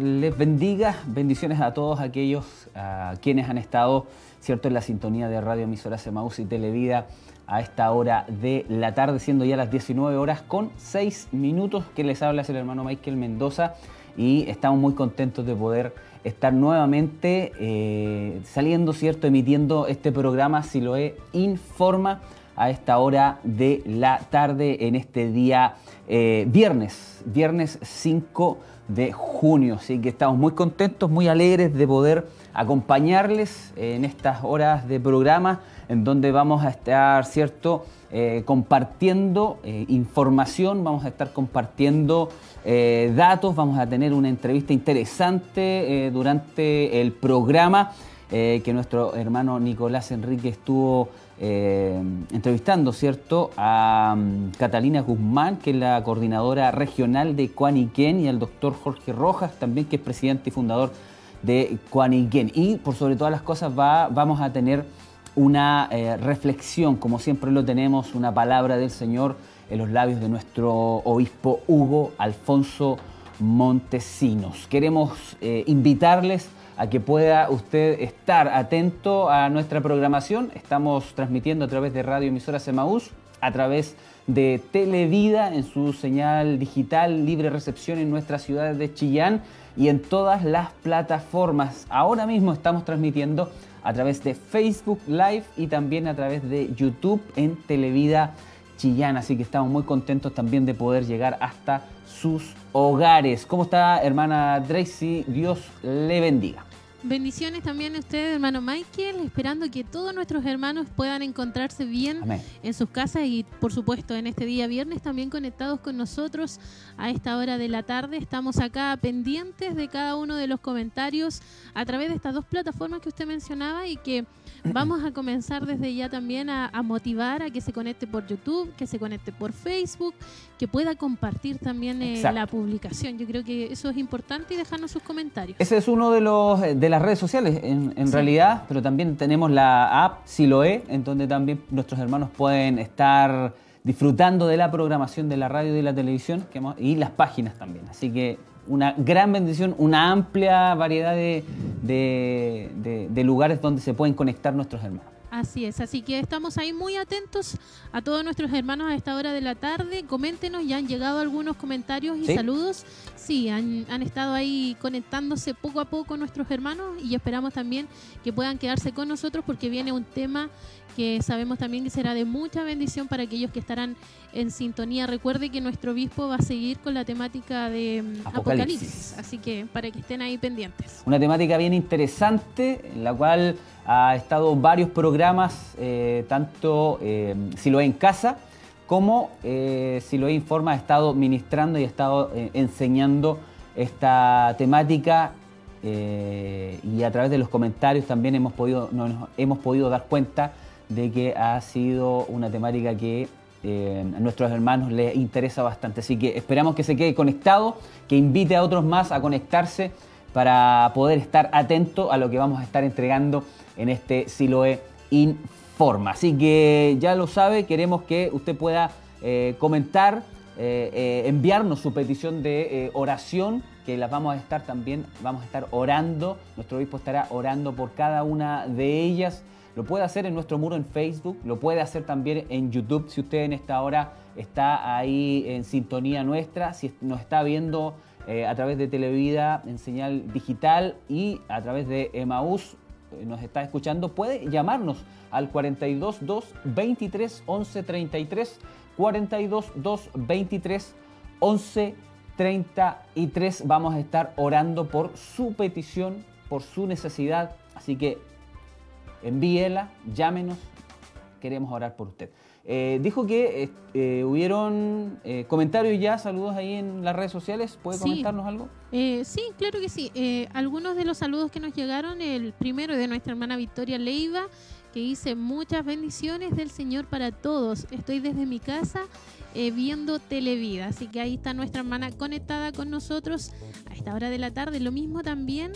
les bendiga, bendiciones a todos aquellos a quienes han estado cierto en la sintonía de Radio Emisora Semaús y Televida a esta hora de la tarde, siendo ya las 19 horas con 6 minutos que les habla es el hermano Michael Mendoza y estamos muy contentos de poder estar nuevamente eh, saliendo, cierto, emitiendo este programa Siloé Informa a esta hora de la tarde en este día eh, viernes, viernes 5 de junio. Así que estamos muy contentos, muy alegres de poder acompañarles en estas horas de programa en donde vamos a estar, ¿cierto?, eh, compartiendo eh, información, vamos a estar compartiendo eh, datos, vamos a tener una entrevista interesante durante el programa que nuestro hermano Nicolás Enrique estuvo entrevistando, ¿cierto?, a um, Catalina Guzmán, que es la coordinadora regional de Cuaniquén, y al doctor Jorge Rojas, también que es presidente y fundador de Cuaniquén. Y por sobre todas las cosas va, vamos a tener una eh, reflexión, como siempre lo tenemos, una palabra del Señor en los labios de nuestro obispo Hugo Alfonso Montesinos. Queremos eh, invitarles a que pueda usted estar atento a nuestra programación. Estamos transmitiendo a través de Radio Emisora Semaús, a través de Televida en su señal digital libre recepción en nuestra ciudad de Chillán y en todas las plataformas. Ahora mismo estamos transmitiendo a través de Facebook Live y también a través de YouTube en Televida Chillán. Así que estamos muy contentos también de poder llegar hasta sus hogares. ¿Cómo está hermana Tracy? Dios le bendiga. Bendiciones también a usted, hermano Michael, esperando que todos nuestros hermanos puedan encontrarse bien en sus casas y, por supuesto, en este día viernes también conectados con nosotros a esta hora de la tarde. Estamos acá pendientes de cada uno de los comentarios a través de estas dos plataformas que usted mencionaba y que vamos a comenzar desde ya también a, motivar a que se conecte por YouTube, que se conecte por Facebook, que pueda compartir también eh, la publicación. Yo creo que eso es importante y dejarnos sus comentarios. Ese es uno de los de las redes sociales en, realidad, pero también tenemos la app Siloe, en donde también nuestros hermanos pueden estar disfrutando de la programación de la radio y de la televisión y las páginas también. Así que una gran bendición, una amplia variedad de, de, lugares donde se pueden conectar nuestros hermanos. Así es, así que estamos ahí muy atentos a todos nuestros hermanos a esta hora de la tarde. Coméntenos, ya han llegado algunos comentarios y saludos. Sí, han, han, estado ahí conectándose poco a poco nuestros hermanos y esperamos también que puedan quedarse con nosotros porque viene un tema que sabemos también que será de mucha bendición para aquellos que estarán en sintonía. Recuerde que nuestro obispo va a seguir con la temática de mm, Apocalipsis. así que para que estén ahí pendientes. Una temática bien interesante, en la cual ha estado varios programas, eh, tanto eh, si lo en casa, como eh, si lo informa, ha estado ministrando y ha estado eh, enseñando esta temática y a través de los comentarios también hemos podido, nos hemos podido dar cuenta de que ha sido una temática que eh, a nuestros hermanos les interesa bastante. Así que esperamos que se quede conectado, que invite a otros más a conectarse para poder estar atento a lo que vamos a estar entregando en este Siloe Informa. Así que ya lo sabe, queremos que usted pueda eh, comentar, eh, enviarnos su petición de oración, que las vamos a estar también, vamos a estar orando, nuestro obispo estará orando por cada una de ellas. Lo puede hacer en nuestro muro en Facebook, lo puede hacer también en YouTube si usted en esta hora está ahí en sintonía nuestra, si nos está viendo eh, a través de Televida en señal digital y a través de Emaús eh, nos está escuchando, puede llamarnos al 422 23 11 33 422 23 11 33 vamos a estar orando por su petición, por su necesidad, así que envíela, llámenos, queremos orar por usted. Eh, dijo que eh, eh, hubieron comentarios ya, saludos ahí en las redes sociales. ¿Puede comentarnos algo? sí, claro que sí. algunos de los saludos que nos llegaron, el primero de nuestra hermana Victoria Leiva, que dice muchas bendiciones del Señor para todos. Estoy desde mi casa viendo Televida, así que ahí está nuestra hermana conectada con nosotros a esta hora de la tarde. Lo mismo también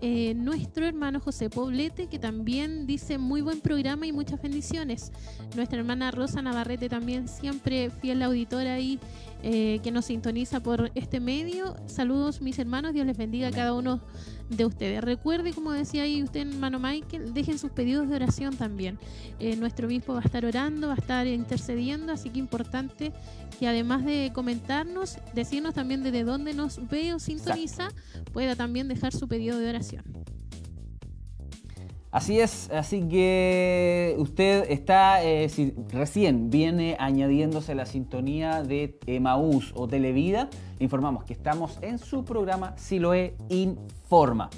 eh, nuestro hermano José Poblete, que también dice muy buen programa y muchas bendiciones. Nuestra hermana Rosa Navarrete también siempre fiel auditora ahí eh, que nos sintoniza por este medio. Saludos mis hermanos, Dios les bendiga a cada uno de ustedes. Recuerde, como decía ahí usted, hermano Michael, dejen sus pedidos de oración también. Eh, nuestro obispo va a estar orando, va a estar intercediendo, así que importante que además de comentarnos, decirnos también desde dónde nos ve o sintoniza, pueda también dejar su pedido de oración. Así es, así que usted está, eh, si recién viene añadiéndose la sintonía de Emaús o Televida, informamos que estamos en su programa Siloe Informa.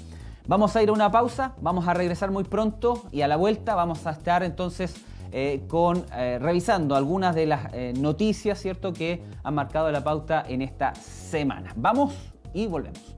Vamos a ir a una pausa, vamos a regresar muy pronto y a la vuelta vamos a estar entonces eh, con, eh, revisando algunas de las noticias ¿cierto? que han marcado la pauta en esta semana. Vamos y volvemos.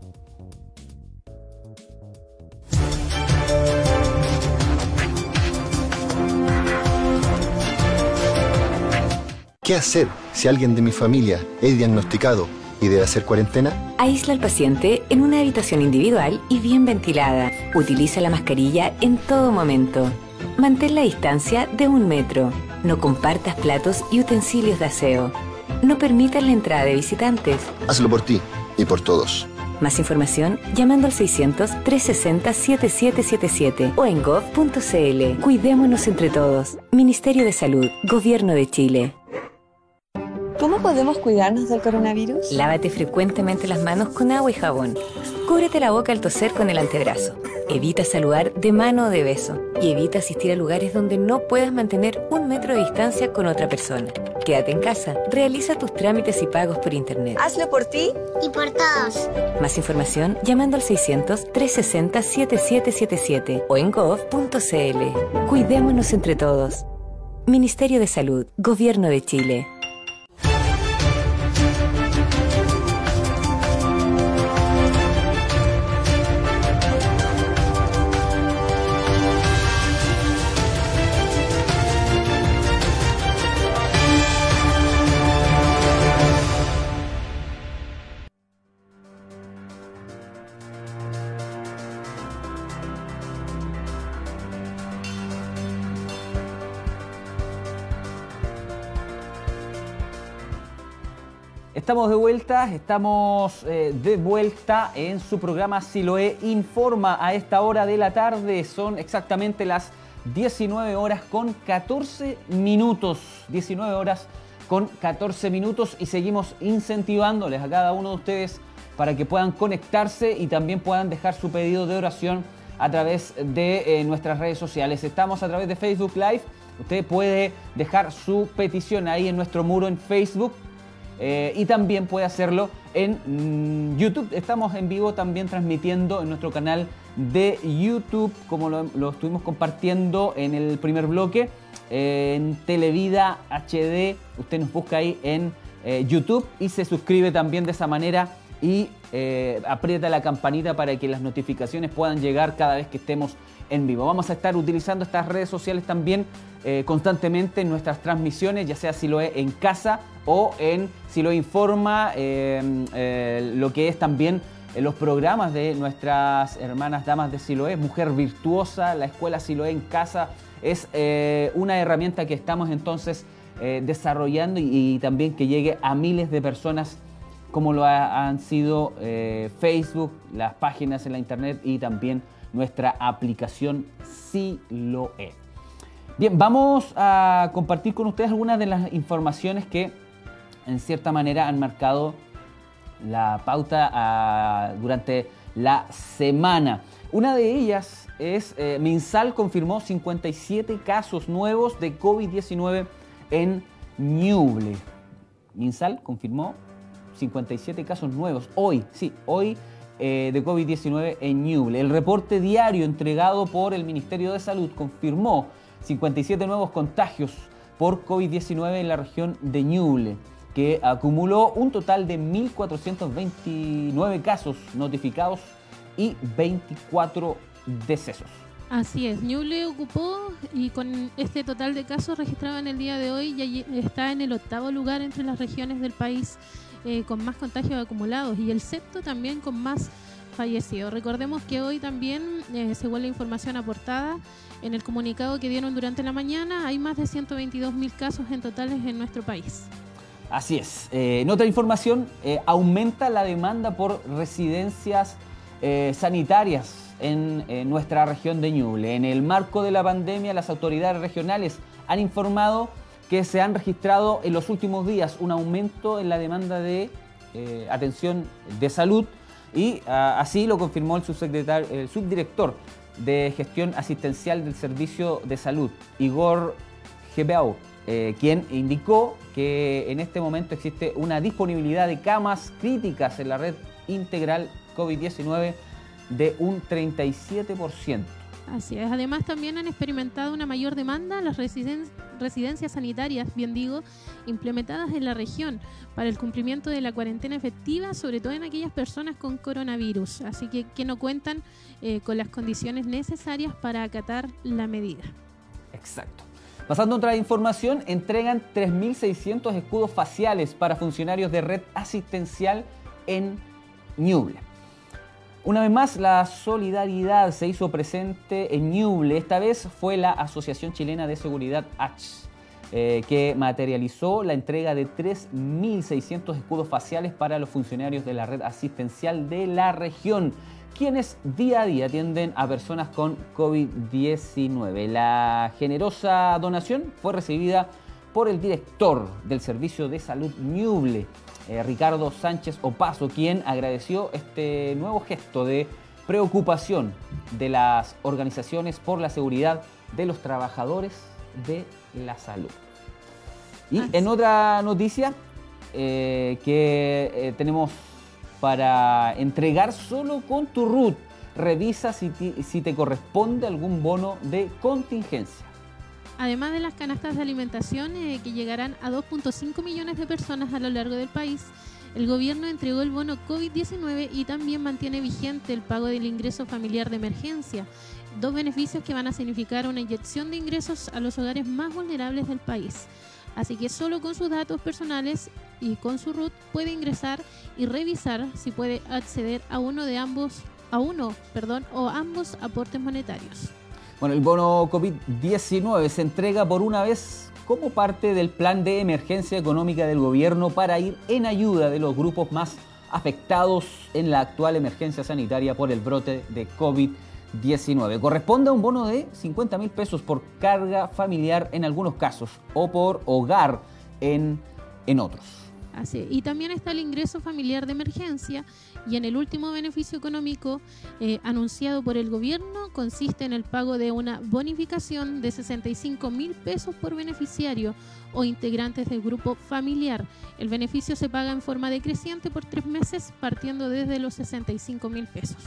¿Qué hacer si alguien de mi familia es diagnosticado y debe hacer cuarentena? Aísla al paciente en una habitación individual y bien ventilada. Utiliza la mascarilla en todo momento. Mantén la distancia de un metro. No compartas platos y utensilios de aseo. No permitas la entrada de visitantes. Hazlo por ti y por todos. Más información llamando al 600-360-7777 o en gov.cl. Cuidémonos entre todos. Ministerio de Salud, Gobierno de Chile. ¿Cómo podemos cuidarnos del coronavirus? Lávate frecuentemente las manos con agua y jabón. Cúbrete la boca al toser con el antebrazo. Evita saludar de mano o de beso. Y evita asistir a lugares donde no puedas mantener un metro de distancia con otra persona. Quédate en casa. Realiza tus trámites y pagos por internet. Hazlo por ti y por todos. Más información llamando al 600-360-7777 o en gov.cl. Cuidémonos entre todos. Ministerio de Salud, Gobierno de Chile. Estamos de vuelta, estamos eh, de vuelta en su programa Siloé Informa a esta hora de la tarde. Son exactamente las 19 horas con 14 minutos. 19 horas con 14 minutos y seguimos incentivándoles a cada uno de ustedes para que puedan conectarse y también puedan dejar su pedido de oración a través de eh, nuestras redes sociales. Estamos a través de Facebook Live. Usted puede dejar su petición ahí en nuestro muro en Facebook eh, y también puede hacerlo en mm, YouTube. Estamos en vivo también transmitiendo en nuestro canal de YouTube, como lo, estuvimos compartiendo en el primer bloque, en Televida HD. Usted nos busca ahí en eh, YouTube y se suscribe también de esa manera y eh, aprieta la campanita para que las notificaciones puedan llegar cada vez que estemos en vivo. Vamos a estar utilizando estas redes sociales también eh, constantemente en nuestras transmisiones, ya sea si lo es en casa o en si lo informa em, eh, lo que es también los programas de nuestras hermanas damas de Siloé, Mujer Virtuosa, la escuela Siloé en casa, es eh, una herramienta que estamos entonces desarrollando y, también que llegue a miles de personas como lo han sido Facebook, las páginas en la internet y también nuestra aplicación Siloé. Bien, vamos a compartir con ustedes algunas de las informaciones que en cierta manera han marcado la pauta ah, durante la semana. Una de ellas es, eh, Minsal confirmó 57 casos nuevos de COVID-19 en Ñuble. Minsal confirmó 57 casos nuevos hoy, sí, hoy eh, de COVID-19 en Ñuble. El reporte diario entregado por el Ministerio de Salud confirmó 57 nuevos contagios por COVID-19 en la región de Ñuble, que acumuló un total de 1.429 casos notificados y 24 decesos. Así es, Ñuble ocupó y con este total de casos registrados en el día de hoy ya está en el octavo lugar entre las regiones del país eh, con más contagios acumulados y el sexto también con más fallecidos. Recordemos que hoy también, eh, según la información aportada, en el comunicado que dieron durante la mañana, hay más de 122 mil casos en totales en nuestro país. Así es. Eh, en otra información, aumenta la demanda por residencias sanitarias en, nuestra región de Ñuble. En el marco de la pandemia, las autoridades regionales han informado que se han registrado en los últimos días un aumento en la demanda de atención de salud y ah, así lo confirmó el, subsecretario, el subdirector de gestión asistencial del Servicio de Salud, Igor Gebeau. Eh, quien indicó que en este momento existe una disponibilidad de camas críticas en la red integral COVID-19 de un 37%. Así es. Además, también han experimentado una mayor demanda las residencias sanitarias, bien digo, implementadas en la región para el cumplimiento de la cuarentena efectiva, sobre todo en aquellas personas con coronavirus. Así que que no cuentan eh, con las condiciones necesarias para acatar la medida. Exacto. Pasando a otra información, entregan 3.600 escudos faciales para funcionarios de red asistencial en Ñuble. Una vez más, la solidaridad se hizo presente en Ñuble. Esta vez fue la Asociación Chilena de Seguridad H, eh, que materializó la entrega de 3.600 escudos faciales para los funcionarios de la red asistencial de la región quienes día a día atienden a personas con COVID-19. La generosa donación fue recibida por el director del Servicio de Salud Ñuble, eh, Ricardo Sánchez Opaso, quien agradeció este nuevo gesto de preocupación de las organizaciones por la seguridad de los trabajadores de la salud. Y en otra noticia eh, que eh, tenemos para entregar solo con tu RUT. Revisa si te, corresponde algún bono de contingencia. Además de las canastas de alimentación eh, que llegarán a 2.5 millones de personas a lo largo del país, el gobierno entregó el bono COVID-19 y también mantiene vigente el pago del ingreso familiar de emergencia, dos beneficios que van a significar una inyección de ingresos a los hogares más vulnerables del país. Así que solo con sus datos personales y con su RUT puede ingresar y revisar si puede acceder a uno de ambos, a uno, perdón, o ambos aportes monetarios. Bueno, el bono COVID-19 se entrega por una vez como parte del plan de emergencia económica del gobierno para ir en ayuda de los grupos más afectados en la actual emergencia sanitaria por el brote de COVID-19. 19. Corresponde a un bono de 50 mil pesos por carga familiar en algunos casos o por hogar en, en otros. Así, y también está el ingreso familiar de emergencia y en el último beneficio económico eh, anunciado por el gobierno consiste en el pago de una bonificación de 65 mil pesos por beneficiario o integrantes del grupo familiar. El beneficio se paga en forma decreciente por tres meses partiendo desde los 65 mil pesos.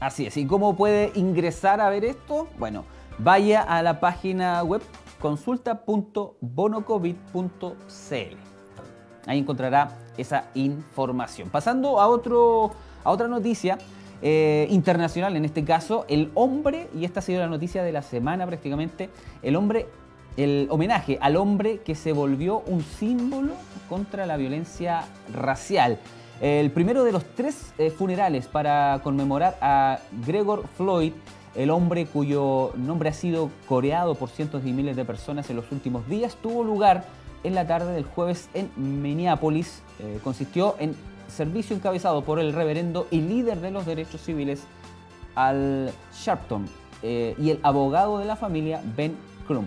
Así es. ¿Y cómo puede ingresar a ver esto? Bueno, vaya a la página web consulta.bonocovid.cl. Ahí encontrará esa información. Pasando a, otro, a otra noticia eh, internacional, en este caso, el hombre, y esta ha sido la noticia de la semana prácticamente, el hombre, el homenaje al hombre que se volvió un símbolo contra la violencia racial. El primero de los tres eh, funerales para conmemorar a Gregor Floyd, el hombre cuyo nombre ha sido coreado por cientos de miles de personas en los últimos días, tuvo lugar en la tarde del jueves en Minneapolis. Eh, consistió en servicio encabezado por el reverendo y líder de los derechos civiles Al Sharpton eh, y el abogado de la familia Ben Crum.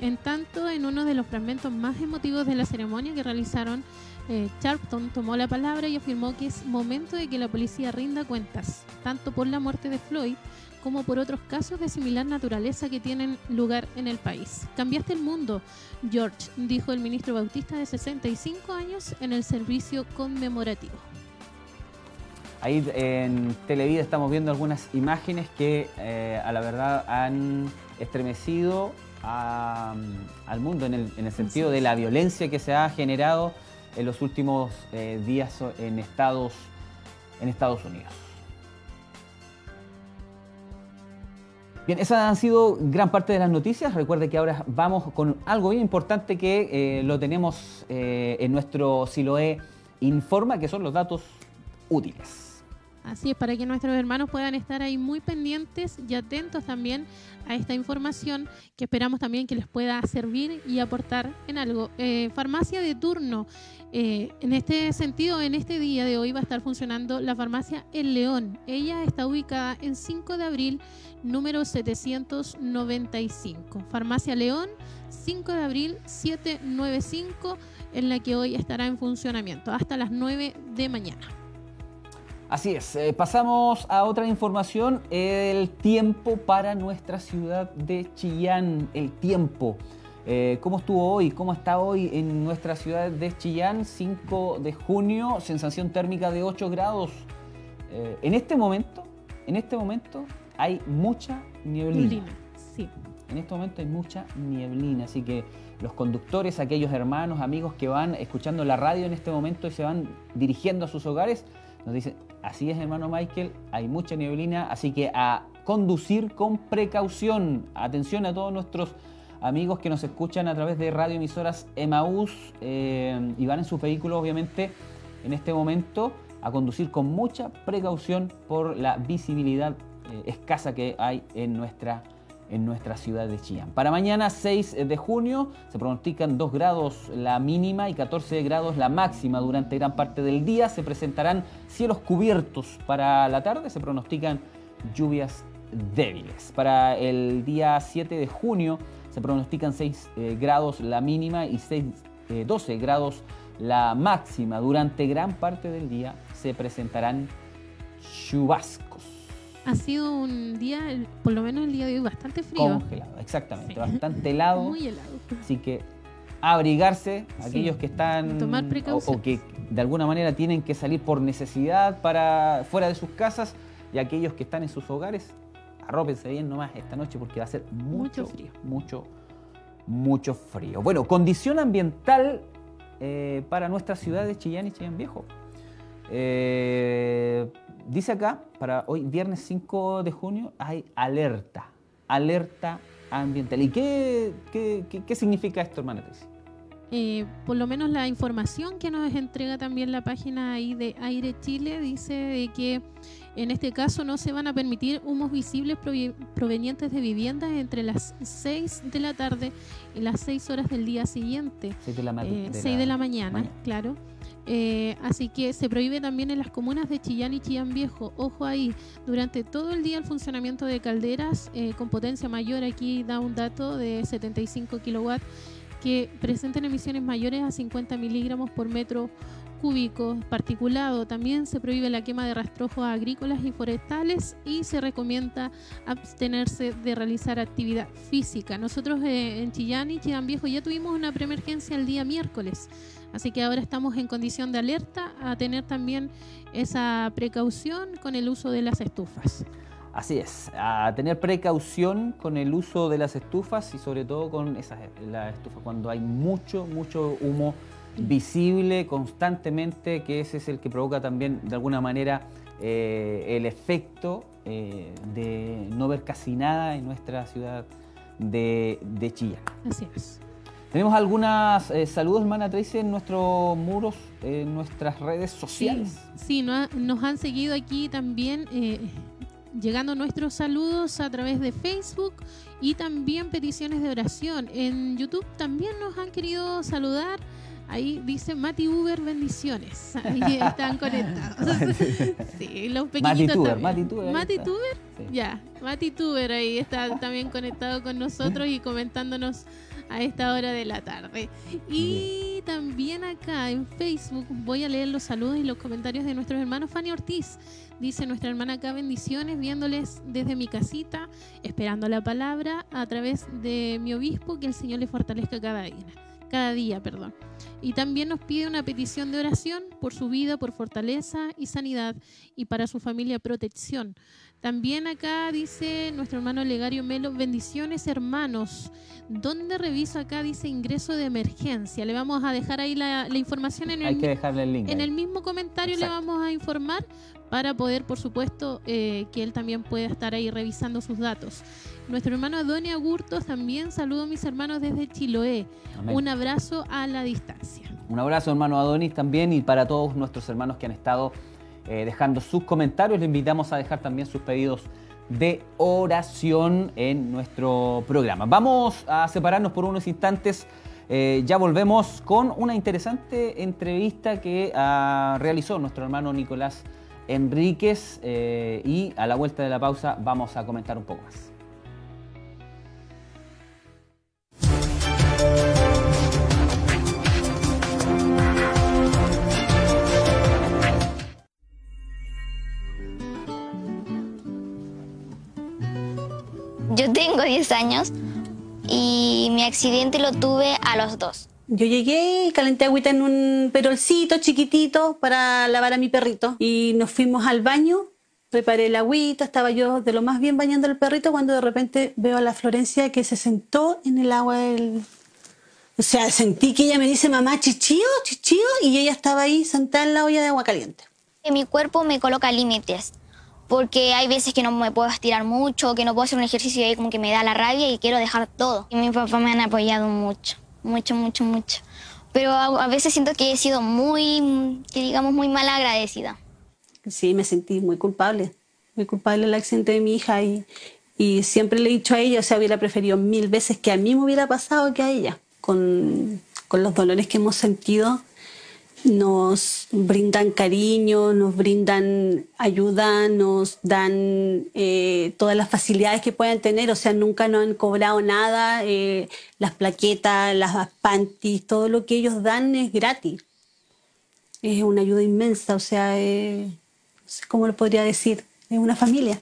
En tanto, en uno de los fragmentos más emotivos de la ceremonia que realizaron eh, Sharpton tomó la palabra y afirmó que es momento de que la policía rinda cuentas, tanto por la muerte de Floyd como por otros casos de similar naturaleza que tienen lugar en el país. Cambiaste el mundo, George, dijo el ministro Bautista de 65 años en el servicio conmemorativo. Ahí en Televida estamos viendo algunas imágenes que eh, a la verdad han estremecido al mundo en el, en el sentido de la violencia que se ha generado en los últimos eh, días en Estados, en Estados Unidos. Bien, esas han sido gran parte de las noticias. Recuerde que ahora vamos con algo bien importante que eh, lo tenemos eh, en nuestro Siloe Informa, que son los datos útiles. Así es, para que nuestros hermanos puedan estar ahí muy pendientes y atentos también a esta información que esperamos también que les pueda servir y aportar en algo. Eh, farmacia de turno. Eh, en este sentido, en este día de hoy va a estar funcionando la farmacia El León. Ella está ubicada en 5 de abril, número 795. Farmacia León, 5 de abril, 795, en la que hoy estará en funcionamiento hasta las 9 de mañana. Así es, eh, pasamos a otra información, el tiempo para nuestra ciudad de Chillán, el tiempo. Eh, ¿Cómo estuvo hoy? ¿Cómo está hoy en nuestra ciudad de Chillán? 5 de junio, sensación térmica de 8 grados. Eh, en este momento, en este momento hay mucha nieblina. sí. En este momento hay mucha nieblina, así que los conductores, aquellos hermanos, amigos que van escuchando la radio en este momento y se van dirigiendo a sus hogares, nos dicen, Así es, hermano Michael, hay mucha nieblina, así que a conducir con precaución. Atención a todos nuestros amigos que nos escuchan a través de radioemisoras Emaús eh, y van en sus vehículos, obviamente, en este momento, a conducir con mucha precaución por la visibilidad eh, escasa que hay en nuestra en nuestra ciudad de Chillán. Para mañana 6 de junio se pronostican 2 grados la mínima y 14 grados la máxima durante gran parte del día. Se presentarán cielos cubiertos para la tarde, se pronostican lluvias débiles. Para el día 7 de junio se pronostican 6 eh, grados la mínima y 6, 12 eh, grados la máxima. Durante gran parte del día se presentarán chubascos ha sido un día, por lo menos el día de hoy, bastante frío. Congelado, exactamente, bastante helado. Muy helado. Así que abrigarse, aquellos que están Tomar o, o, que de alguna manera tienen que salir por necesidad para fuera de sus casas y aquellos que están en sus hogares, arrópense bien nomás esta noche porque va a ser mucho, frío. Mucho, mucho frío. Bueno, condición ambiental eh, para nuestra ciudad de Chillán y Chillán Viejo. Eh, dice acá, para hoy, viernes 5 de junio, hay alerta, alerta ambiental. ¿Y qué, qué, significa esto, hermana eh, por lo menos la información que nos entrega también la página ahí de Aire Chile dice de que en este caso no se van a permitir humos visibles provenientes de viviendas entre las 6 de la tarde y las 6 horas del día siguiente. 6 de la, de la mañana, claro. Eh, así que se prohíbe también en las comunas de Chillán y Chillán Viejo. Ojo ahí, durante todo el día el funcionamiento de calderas eh, con potencia mayor, aquí da un dato de 75 kilowatts, que presenten emisiones mayores a 50 miligramos por metro cúbico particulado. También se prohíbe la quema de rastrojos agrícolas y forestales y se recomienda abstenerse de realizar actividad física. Nosotros eh, en Chillán y Chillán Viejo ya tuvimos una preemergencia el día miércoles. Así que ahora estamos en condición de alerta a tener también esa precaución con el uso de las estufas. Así es, a tener precaución con el uso de las estufas y sobre todo con esas las estufas cuando hay mucho, mucho humo visible constantemente, que ese es el que provoca también de alguna manera eh, el efecto eh, de no ver casi nada en nuestra ciudad de, de Chillán. Así es. Tenemos algunos eh, saludos, hermana Tracy, en nuestros muros, en nuestras redes sociales. Sí, nos han seguido aquí también, llegando nuestros saludos a través de Facebook y también peticiones de oración. En YouTube también nos han querido saludar. Ahí dice Mati Uber, bendiciones. Ahí están conectados. sí, los pequeñitos Mati Tuber, Mati Tuber. Ya, Mati Tuber ahí está también conectado con nosotros y comentándonos a esta hora de la tarde. Y también acá en Facebook voy a leer los saludos y los comentarios de nuestros hermanos Fanny Ortiz. Dice nuestra hermana acá bendiciones, viéndoles desde mi casita, esperando la palabra a través de mi obispo, que el Señor le fortalezca cada día. Cada día, perdón. Y también nos pide una petición de oración por su vida, por fortaleza y sanidad y para su familia protección. También acá dice nuestro hermano Legario Melo, bendiciones hermanos. ¿Dónde reviso acá? Dice ingreso de emergencia. Le vamos a dejar ahí la, información en el, En el mismo comentario le vamos a informar para poder, por supuesto, eh, que él también pueda estar ahí revisando sus datos. Nuestro hermano Adonia Gurtos también saludo a mis hermanos desde Chiloé. Un abrazo a la distancia. Un abrazo, hermano Adonis, también y para todos nuestros hermanos que han estado dejando sus comentarios. Le invitamos a dejar también sus pedidos de oración en nuestro programa. Vamos a separarnos por unos instantes. ya volvemos con una interesante entrevista que ah, realizó nuestro hermano Nicolás Enríquez y a la vuelta de la pausa vamos a comentar un poco más. Yo tengo 10 años y mi accidente lo tuve a los dos. Yo llegué y calenté agüita en un perolcito chiquitito para lavar a mi perrito y nos fuimos al baño, preparé el agüita, estaba yo de lo más bien bañando al perrito cuando de repente veo a la Florencia que se sentó en el agua del... O sea, sentí que ella me dice, mamá, chichío, chichío, y ella estaba ahí sentada en la olla de agua caliente. Mi cuerpo me coloca límites porque hay veces que no me puedo estirar mucho, que no puedo hacer un ejercicio y ahí como que me da la rabia y quiero dejar todo. Y mi papá me han apoyado mucho, mucho, mucho, mucho. Pero a, veces siento que he sido muy, que digamos, muy mal agradecida. Sí, me sentí muy culpable, muy culpable del accidente de mi hija y, y siempre le he dicho a ella, o sea, hubiera preferido mil veces que a mí me hubiera pasado que a ella. Con, con los dolores que hemos sentido, nos brindan cariño, nos brindan ayuda, nos dan eh, todas las facilidades que puedan tener, o sea, nunca nos han cobrado nada, eh, las plaquetas, las panties, todo lo que ellos dan es gratis. Es una ayuda inmensa, o sea, eh, ¿cómo lo podría decir? Es una familia.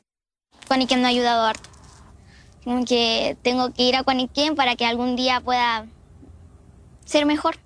Juaniquén me ha ayudado harto. que tengo que ir a Juaniquén para que algún día pueda ser mejor.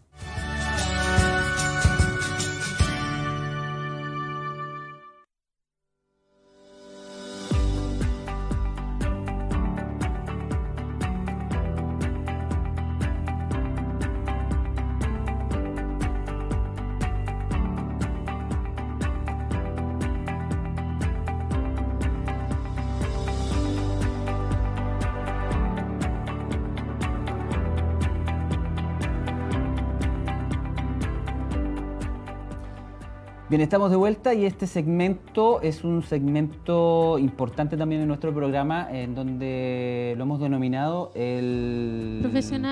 Bien, estamos de vuelta y este segmento es un segmento importante también en nuestro programa, en donde lo hemos denominado el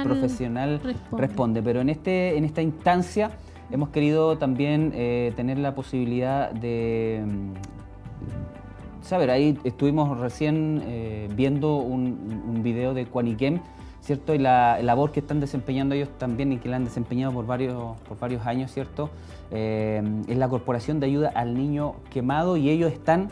profesional, responde. Pero en, este, en esta instancia hemos querido también eh, tener la posibilidad de mm, saber, ahí estuvimos recién eh, viendo un, un, video de Quaniquem, ¿cierto? Y la, labor que están desempeñando ellos también y que la han desempeñado por varios, por varios años, ¿cierto? Eh, es la Corporación de Ayuda al Niño Quemado y ellos están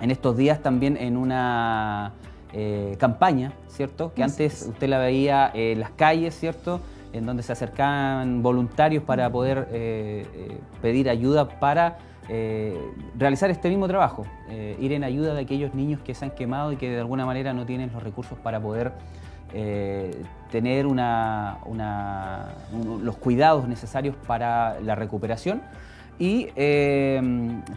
en estos días también en una eh, campaña, ¿cierto? Que antes usted la veía en las calles, ¿cierto? En donde se acercaban voluntarios para poder eh, pedir ayuda para realizar este mismo trabajo, ir en ayuda de aquellos niños que se han quemado y que de alguna manera no tienen los recursos para poder eh, tener los cuidados necesarios para la recuperación. Y eh,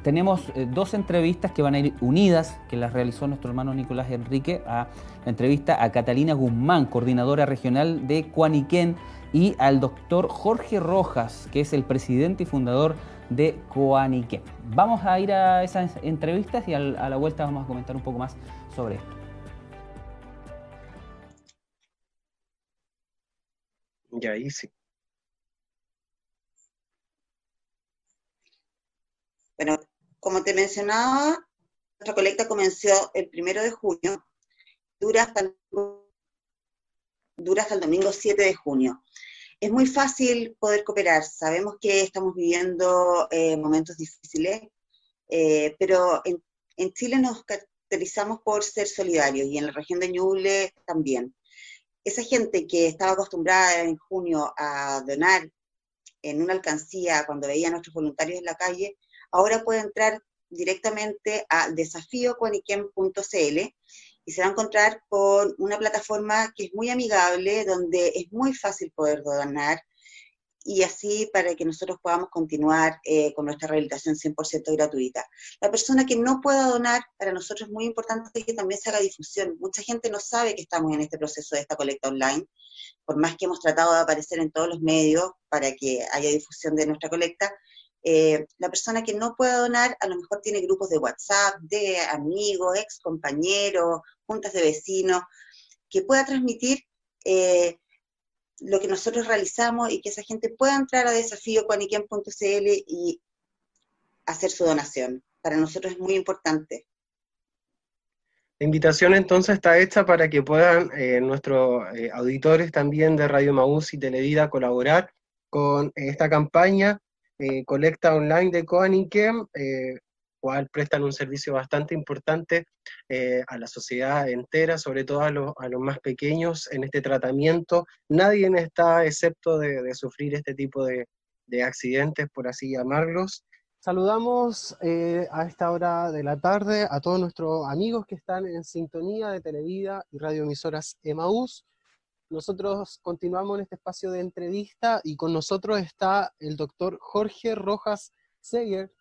tenemos eh, dos entrevistas que van a ir unidas, que las realizó nuestro hermano Nicolás Enrique, a la entrevista a Catalina Guzmán, coordinadora regional de Cuaniquén, y al doctor Jorge Rojas, que es el presidente y fundador de Cuaniquén. Vamos a ir a esas entrevistas y a la vuelta vamos a comentar un poco más sobre esto. Ya hice. Bueno, como te mencionaba, nuestra colecta comenzó el primero de junio, dura hasta, el, dura hasta el domingo 7 de junio. Es muy fácil poder cooperar. Sabemos que estamos viviendo eh, momentos difíciles, eh, pero en, en, Chile nos caracterizamos por ser solidarios y en la región de Ñuble también esa gente que estaba acostumbrada en junio a donar en una alcancía cuando veía a nuestros voluntarios en la calle, ahora puede entrar directamente a desafíocuaniquem.cl y se va a encontrar con una plataforma que es muy amigable, donde es muy fácil poder donar, y así para que nosotros podamos continuar eh, con nuestra rehabilitación 100% gratuita. La persona que no pueda donar, para nosotros es muy importante que también se haga difusión. Mucha gente no sabe que estamos en este proceso de esta colecta online, por más que hemos tratado de aparecer en todos los medios para que haya difusión de nuestra colecta, Eh, la persona que no pueda donar a lo mejor tiene grupos de WhatsApp, de amigos, ex compañeros, juntas de vecinos, que pueda transmitir eh, lo que nosotros realizamos y que esa gente pueda entrar a desafíocuaniquien.cl y hacer su donación. Para nosotros es muy importante. La invitación entonces está hecha para que puedan eh, nuestros eh, auditores también de Radio Maús y Televida colaborar con esta campaña eh, colecta online de Coaniquem, cual prestan un servicio bastante importante a la sociedad entera, sobre todo a, los más pequeños en este tratamiento. Nadie está excepto de, sufrir este tipo de, de accidentes, por así llamarlos. Saludamos eh, a esta hora de la tarde a todos nuestros amigos que están en sintonía de Televida y radioemisoras Emaús. Nosotros continuamos en este espacio de entrevista y con nosotros está el doctor Jorge Rojas Seger.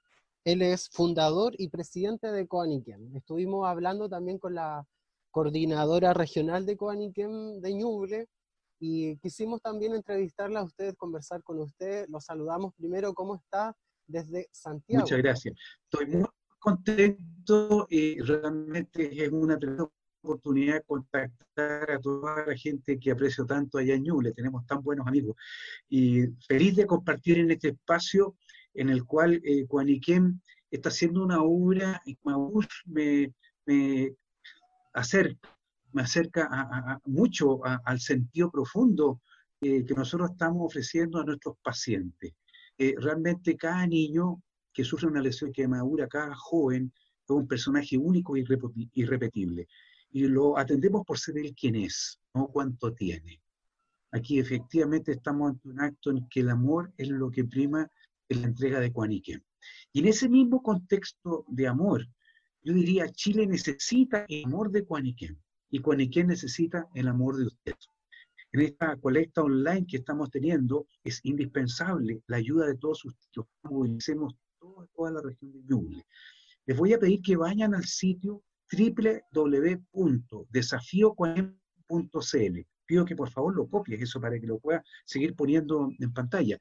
Él es fundador y presidente de Coaniquem. Estuvimos hablando también con la coordinadora regional de Coaniquem de Ñuble y quisimos también entrevistarla a usted, conversar con usted. Los saludamos primero. ¿Cómo está? desde Santiago. Muchas gracias. Estoy muy contento y realmente es una oportunidad de contactar a toda la gente que aprecio tanto allá en Ñuble, tenemos tan buenos amigos, y feliz de compartir en este espacio en el cual eh, está haciendo una obra y me, me acerca, me acerca a, mucho al sentido profundo eh, que nosotros estamos ofreciendo a nuestros pacientes realmente cada niño que sufre una lesión que madura, cada joven, es un personaje único y irrepetible. Y lo atendemos por ser él quien es, no cuánto tiene. Aquí efectivamente estamos ante un acto en que el amor es lo que prima en la entrega de Cuanique. Y en ese mismo contexto de amor, yo diría, Chile necesita el amor de Cuanique y Cuanique necesita el amor de usted en esta colecta online que estamos teniendo, es indispensable la ayuda de todos ustedes, movilicemos toda, toda la región de Ñuble. Les voy a pedir que vayan al sitio www.desafiocoanem.cl. Pido que por favor lo copies eso para que lo pueda seguir poniendo en pantalla.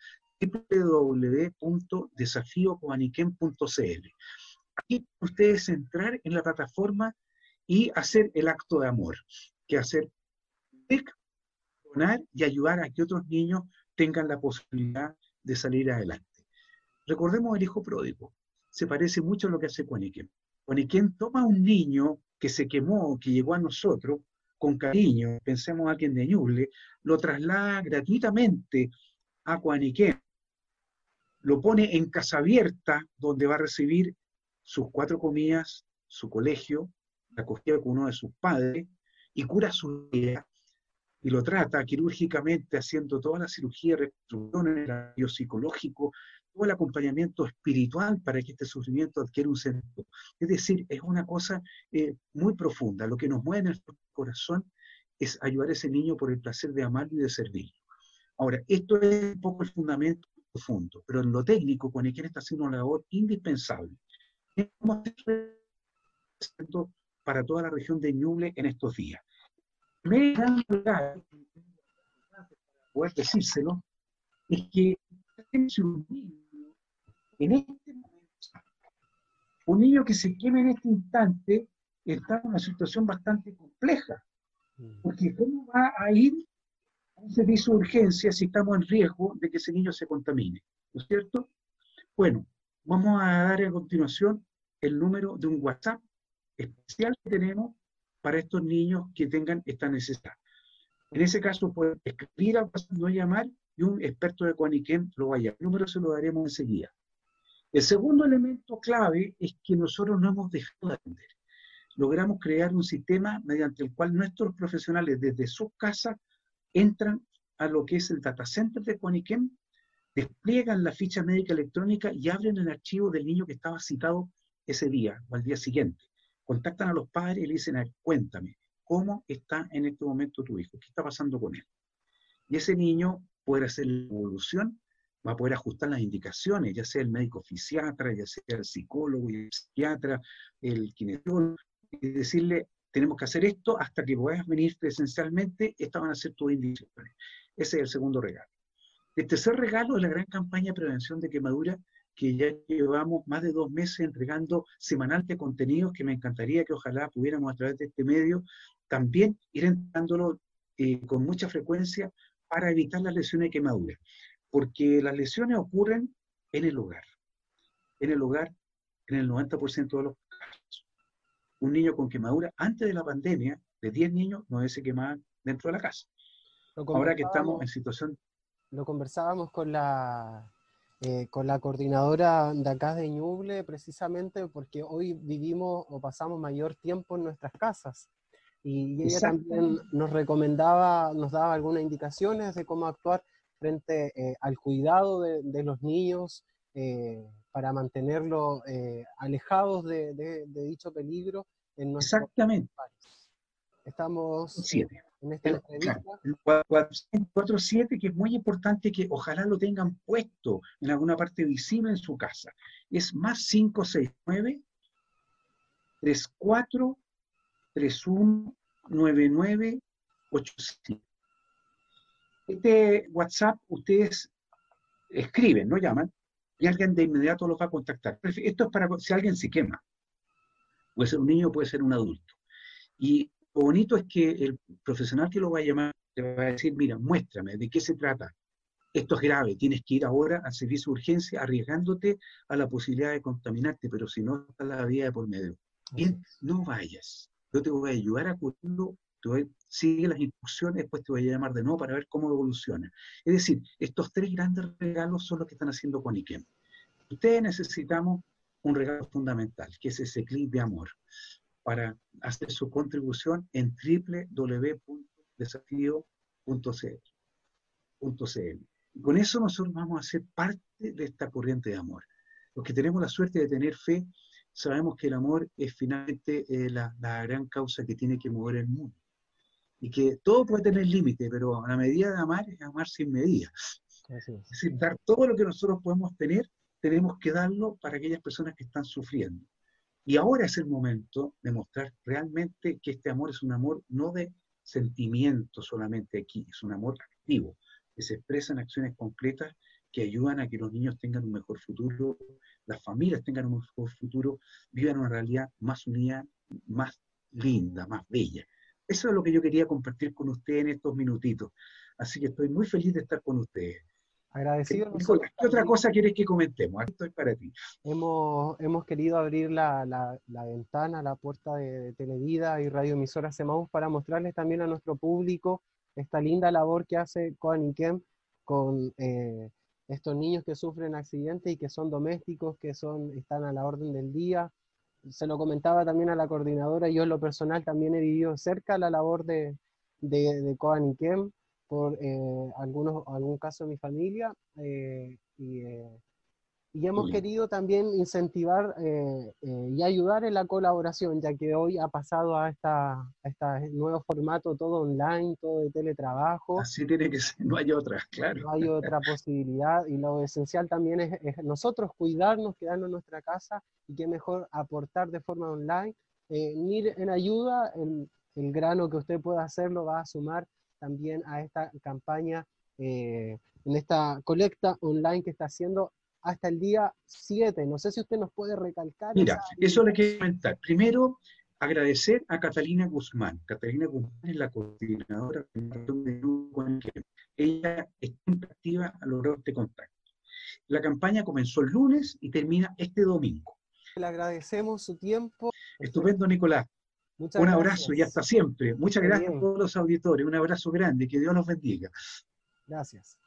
www.desafiocoaniquem.cl. Aquí ustedes entrar en la plataforma y hacer el acto de amor, que hacer clic y ayudar a que otros niños tengan la posibilidad de salir adelante. Recordemos el hijo pródigo. Se parece mucho a lo que hace Cuaniquén. Cuaniquén toma un niño que se quemó, que llegó a nosotros, con cariño, pensemos a alguien de Ñuble, lo traslada gratuitamente a Cuaniquén, lo pone en casa abierta, donde va a recibir sus cuatro comidas, su colegio, la acogida con uno de sus padres, y cura su vida y lo trata quirúrgicamente haciendo toda la cirugía, reconstrucción, el biopsicológico, todo el acompañamiento espiritual para que este sufrimiento adquiera un sentido. Es decir, es una cosa eh, muy profunda. Lo que nos mueve en el corazón es ayudar a ese niño por el placer de amarlo y de servirlo. Ahora, esto es un poco el fundamento profundo, pero en lo técnico, con el que está haciendo una labor indispensable. para toda la región de Ñuble en estos días gran lugar, poder decírselo, es que un niño en este momento, un niño que se queme en este instante, está en una situación bastante compleja. Mm. Porque ¿cómo va a ir un servicio de urgencia si estamos en riesgo de que ese niño se contamine? ¿No es cierto? Bueno, vamos a dar a continuación el número de un WhatsApp especial que tenemos para estos niños que tengan esta necesidad. En ese caso, pueden escribir a no llamar y un experto de Coaniquem lo vaya. El número se lo daremos enseguida. El segundo elemento clave es que nosotros no hemos dejado de atender. Logramos crear un sistema mediante el cual nuestros profesionales desde sus casas entran a lo que es el data center de Coaniquem, despliegan la ficha médica electrónica y abren el archivo del niño que estaba citado ese día o al día siguiente contactan a los padres y le dicen, cuéntame, ¿cómo está en este momento tu hijo? ¿Qué está pasando con él? Y ese niño puede hacer la evolución, va a poder ajustar las indicaciones, ya sea el médico fisiatra, ya sea el psicólogo el psiquiatra, el kinesiólogo, y decirle, tenemos que hacer esto hasta que puedas venir presencialmente, estas van a ser tus indicaciones. Ese es el segundo regalo. El tercer regalo es la gran campaña de prevención de quemadura que ya llevamos más de dos meses entregando semanalmente contenidos que me encantaría que ojalá pudiéramos a través de este medio también ir entrándolo eh, con mucha frecuencia para evitar las lesiones de quemadura. Porque las lesiones ocurren en el hogar. En el hogar, en el 90% de los. Un niño con quemadura, antes de la pandemia, de 10 niños, no se quemaban dentro de la casa. Ahora que estamos en situación... Lo conversábamos con la, eh, con la coordinadora de acá de Ñuble, precisamente porque hoy vivimos o pasamos mayor tiempo en nuestras casas. Y ella también nos recomendaba, nos daba algunas indicaciones de cómo actuar frente eh, al cuidado de, los niños eh, para mantenerlos alejados de, dicho peligro en nuestro Exactamente. Estamos siete. en esta entrevista. El 447, que es muy importante que ojalá lo tengan puesto en alguna parte visible en su casa. Es más 569 34 31 99 87. Este WhatsApp ustedes escriben, no llaman, y alguien de inmediato los va a contactar. Esto es para si alguien se quema. Puede ser un niño, puede ser un adulto. Y lo bonito es que el profesional que lo va a llamar te va a decir, mira, muéstrame de qué se trata. Esto es grave, tienes que ir ahora al servicio de urgencia arriesgándote a la posibilidad de contaminarte, pero si no está la vida de por medio. Bien, no vayas. Yo te voy a ayudar a curarlo, sigue las instrucciones, después te voy a llamar de nuevo para ver cómo evoluciona. Es decir, estos tres grandes regalos son los que están haciendo con Ikem. Ustedes necesitamos un regalo fundamental, que es ese clip de amor para hacer su contribución en www.desafío.cl. Con eso nosotros vamos a ser parte de esta corriente de amor. Los que tenemos la suerte de tener fe, sabemos que el amor es finalmente eh, la, gran causa que tiene que mover el mundo. Y que todo puede tener límite, pero a la medida de amar es amar sin medida. Es decir, dar todo lo que nosotros podemos tener, tenemos que darlo para aquellas personas que están sufriendo. Y ahora es el momento de mostrar realmente que este amor es un amor no de sentimiento solamente aquí, es un amor activo, que se expresa en acciones concretas que ayudan a que los niños tengan un mejor futuro, las familias tengan un mejor futuro, vivan una realidad más unida, más linda, más bella. Eso es lo que yo quería compartir con ustedes en estos minutitos. Así que estoy muy feliz de estar con ustedes. Agradecido. ¿qué otra cosa quieres que comentemos? Aquí estoy para ti. Hemos, hemos querido abrir la, la, ventana, la puerta de, Televida y Radio Emisora Semaús para mostrarles también a nuestro público esta linda labor que hace Coan con eh, estos niños que sufren accidentes y que son domésticos, que son, están a la orden del día. Se lo comentaba también a la coordinadora, yo en lo personal también he vivido cerca la labor de, de, de Coan por eh, algunos, algún caso de mi familia eh, y, eh, y, hemos querido también incentivar y ayudar en la colaboración, ya que hoy ha pasado a, esta, a este nuevo formato todo online, todo de teletrabajo. Así tiene que ser, no hay otra, claro. No hay otra posibilidad y lo esencial también es, nosotros cuidarnos, quedarnos en nuestra casa y qué mejor aportar de forma online, ir en ayuda, el, el grano que usted pueda hacer lo va a sumar también a esta campaña, eh, en esta colecta online que está haciendo hasta el día 7. No sé si usted nos puede recalcar. Mira, eso le quiero comentar. Primero, agradecer a Catalina Guzmán. Catalina Guzmán es la coordinadora ella está activa a lograr este contacto. La campaña comenzó el lunes y termina este domingo. Le agradecemos su tiempo. Estupendo, Nicolás un abrazo y hasta siempre. Muchas gracias a todos los auditores. Un abrazo grande. Que Dios los bendiga. Gracias.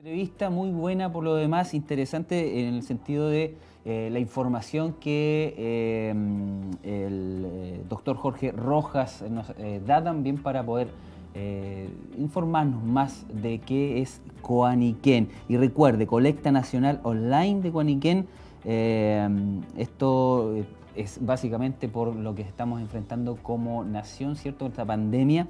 Entrevista muy buena por lo demás, interesante en el sentido de eh, la información que eh, el eh, doctor Jorge Rojas nos da también para poder informarnos más de qué es Coaniquén. Y recuerde, colecta nacional online de Coaniquén esto es básicamente por lo que estamos enfrentando como nación, ¿cierto? Esta pandemia.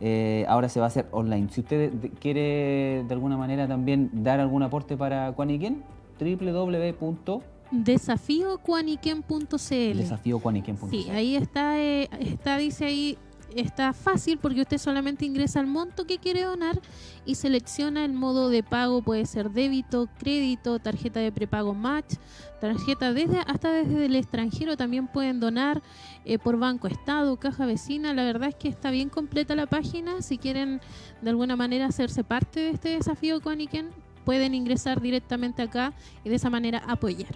Eh, ahora se va a hacer online. Si usted quiere de alguna manera también dar algún aporte para Cuaniquen, www. Desafíocuaniquen.cl Desafíocuaniquen.cl Sí, ahí está, eh, está, dice ahí está fácil porque usted solamente ingresa el monto que quiere donar y selecciona el modo de pago, puede ser débito, crédito, tarjeta de prepago match, tarjeta desde hasta desde el extranjero también pueden donar eh, por banco estado, caja vecina. La verdad es que está bien completa la página. Si quieren de alguna manera hacerse parte de este desafío con Iken, pueden ingresar directamente acá y de esa manera apoyar.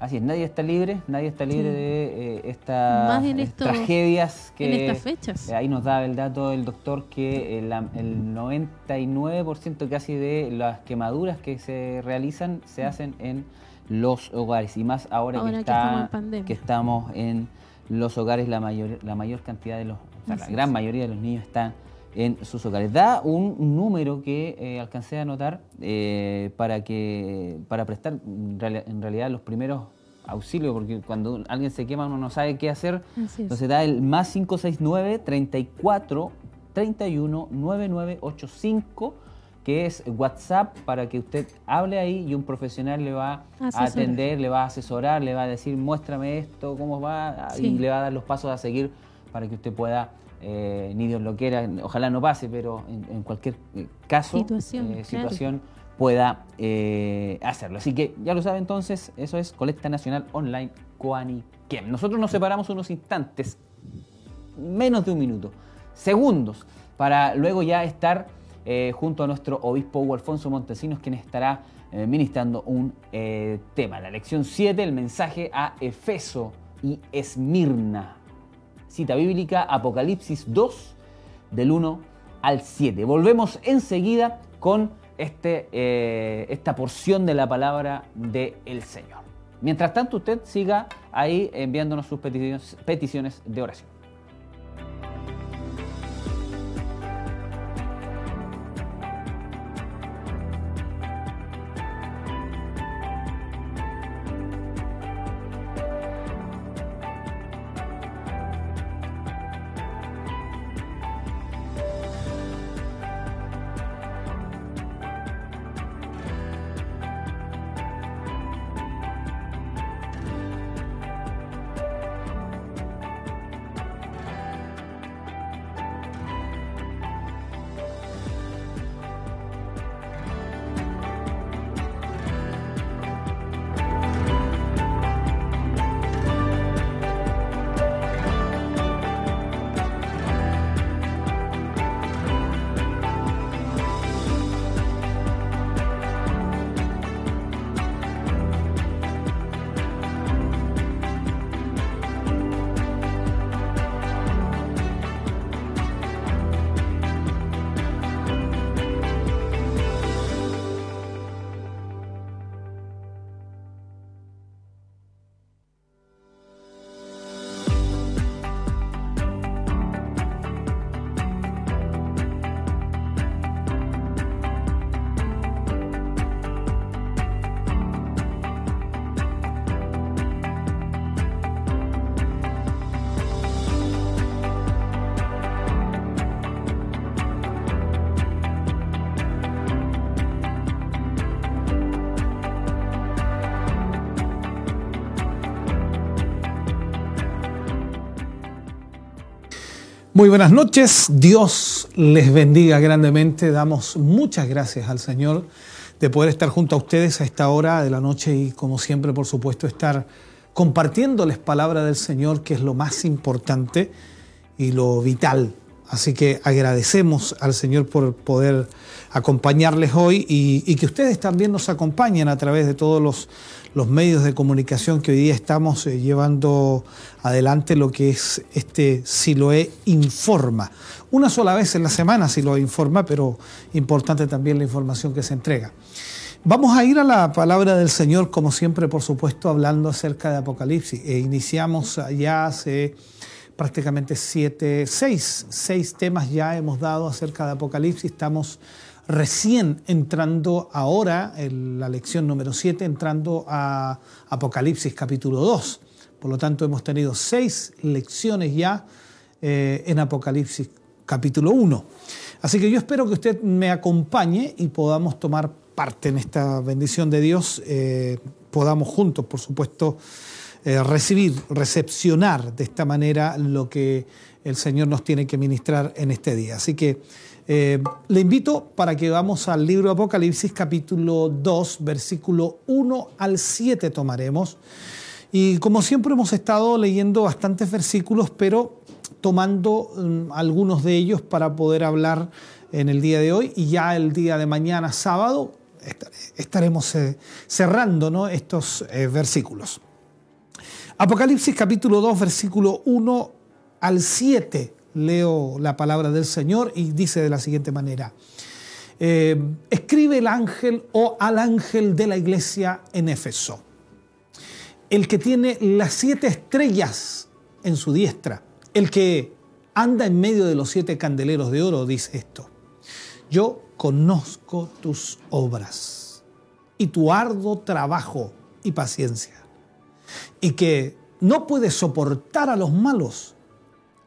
Así es, nadie está libre, nadie está libre de eh, estas tragedias que... En estas fechas. Eh, ahí nos da el dato el doctor que el, el 99% casi de las quemaduras que se realizan se hacen en los hogares. Y más ahora, que, está, que, estamos en los hogares la mayor, la mayor cantidad de los, o sea, la gran mayoría de los niños están en sus hogares. Da un número que eh, alcancé a anotar eh, para, que, para prestar en realidad los primeros auxilios, porque cuando alguien se quema uno no sabe qué hacer. Entonces da el más 569 34 31 9985 que es WhatsApp para que usted hable ahí y un profesional le va a atender, le va a asesorar, le va a decir muéstrame esto, cómo va y le va a dar los pasos a seguir para que usted pueda eh, ni Dios lo quiera, ojalá no pase, pero en, cualquier eh, caso, situación, eh, pueda eh, hacerlo. Así que ya lo sabe entonces, eso es Colecta Nacional Online Coaniquem. Nosotros nos separamos unos instantes, menos de un minuto, segundos, para luego ya estar junto a nuestro obispo Hugo Alfonso Montesinos, quien estará ministrando un tema, la lección 7, el mensaje a Efeso y Esmirna cita bíblica, Apocalipsis 2, del 1 al 7. Volvemos enseguida con este, eh, esta porción de la palabra del el Señor. Mientras tanto, usted siga ahí enviándonos sus peticiones de oración. Muy buenas noches, Dios les bendiga grandemente, damos muchas gracias al Señor de poder estar junto a ustedes a esta hora de la noche y como siempre por supuesto estar compartiéndoles palabra del Señor que es lo más importante y lo vital. Así que agradecemos al Señor por poder acompañarles hoy y, que ustedes también nos acompañen a través de todos los, los medios de comunicación que hoy día estamos eh, llevando adelante lo que es este Siloé Informa. Una sola vez en la semana Siloé Informa, pero importante también la información que se entrega. Vamos a ir a la palabra del Señor, como siempre, por supuesto, hablando acerca de Apocalipsis. E iniciamos ya hace prácticamente siete, seis, seis temas ya hemos dado acerca de Apocalipsis. Estamos recién entrando ahora, en la lección número 7, entrando a Apocalipsis capítulo 2. Por lo tanto, hemos tenido seis lecciones ya eh, en Apocalipsis capítulo 1. Así que yo espero que usted me acompañe y podamos tomar parte en esta bendición de Dios, eh, podamos juntos, por supuesto, eh, recibir, recepcionar de esta manera lo que el Señor nos tiene que ministrar en este día. Así que eh, le invito para que vamos al libro de Apocalipsis capítulo 2, versículo 1 al 7 tomaremos. Y como siempre hemos estado leyendo bastantes versículos, pero tomando mm, algunos de ellos para poder hablar en el día de hoy y ya el día de mañana, sábado, estaremos eh, cerrando estos eh, versículos. Apocalipsis capítulo 2, versículo 1 al 7. Leo la palabra del Señor y dice de la siguiente manera. Eh, escribe el ángel o al ángel de la iglesia en Éfeso, el que tiene las siete estrellas en su diestra, el que anda en medio de los siete candeleros de oro, dice esto. Yo conozco tus obras y tu arduo trabajo y paciencia, y que no puedes soportar a los malos,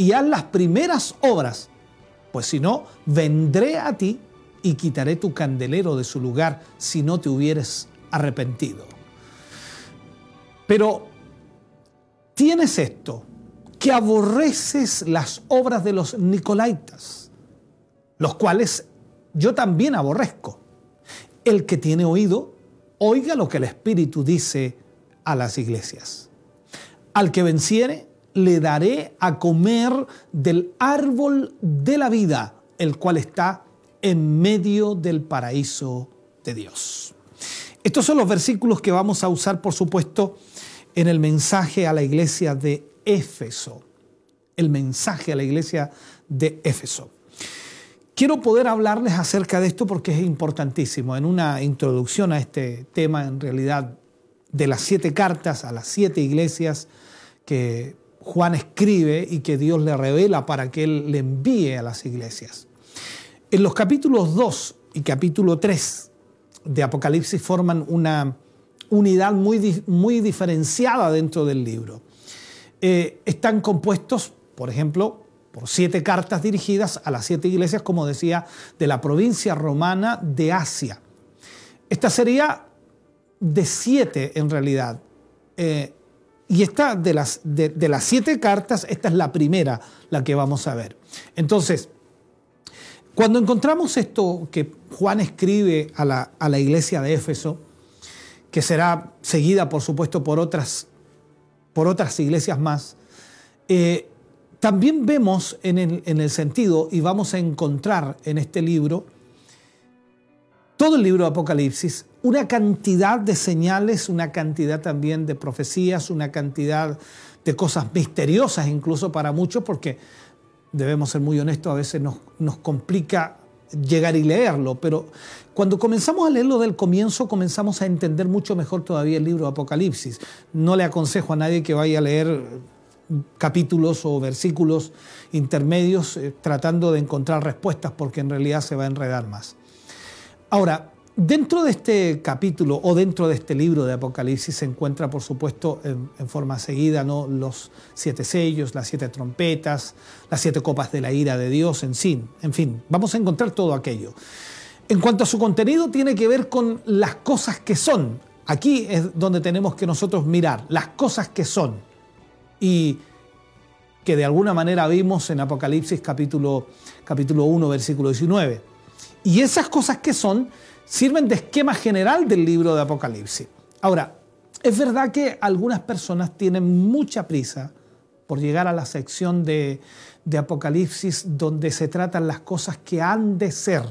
y haz las primeras obras, pues si no, vendré a ti y quitaré tu candelero de su lugar si no te hubieres arrepentido. Pero tienes esto, que aborreces las obras de los Nicolaitas, los cuales yo también aborrezco. El que tiene oído, oiga lo que el Espíritu dice a las iglesias. Al que venciere, le daré a comer del árbol de la vida, el cual está en medio del paraíso de Dios. Estos son los versículos que vamos a usar, por supuesto, en el mensaje a la iglesia de Éfeso. El mensaje a la iglesia de Éfeso. Quiero poder hablarles acerca de esto porque es importantísimo. En una introducción a este tema, en realidad, de las siete cartas a las siete iglesias que Juan escribe y que Dios le revela para que Él le envíe a las iglesias. En los capítulos 2 y capítulo 3 de Apocalipsis forman una unidad muy, muy diferenciada dentro del libro. Eh, están compuestos, por ejemplo, por siete cartas dirigidas a las siete iglesias, como decía, de la provincia romana de Asia. Esta sería de siete en realidad. Eh, y esta de las, de, las siete cartas, esta es la primera, la que vamos a ver. Entonces, cuando encontramos esto que Juan escribe a la, a la iglesia de Éfeso, que será seguida, por supuesto, por otras, por otras iglesias más, eh, también vemos en el, sentido, y vamos a encontrar en este libro, todo el libro de Apocalipsis, una cantidad de señales, una cantidad también de profecías, una cantidad de cosas misteriosas incluso para muchos, porque debemos ser muy honestos, a veces nos, nos complica llegar y leerlo, pero cuando comenzamos a leerlo del comienzo comenzamos a entender mucho mejor todavía el libro de Apocalipsis. No le aconsejo a nadie que vaya a leer capítulos o versículos intermedios eh, tratando de encontrar respuestas porque en realidad se va a enredar más. Ahora, dentro de este capítulo o dentro de este libro de Apocalipsis se encuentra, por supuesto, en, forma seguida, ¿no? los siete sellos, las siete trompetas, las siete copas de la ira de Dios, en fin, en fin, vamos a encontrar todo aquello. En cuanto a su contenido, tiene que ver con las cosas que son. Aquí es donde tenemos que nosotros mirar, las cosas que son y que de alguna manera vimos en Apocalipsis capítulo, capítulo 1, versículo 19. Y esas cosas que son sirven de esquema general del libro de Apocalipsis. Ahora, es verdad que algunas personas tienen mucha prisa por llegar a la sección de, Apocalipsis donde se tratan las cosas que han de ser,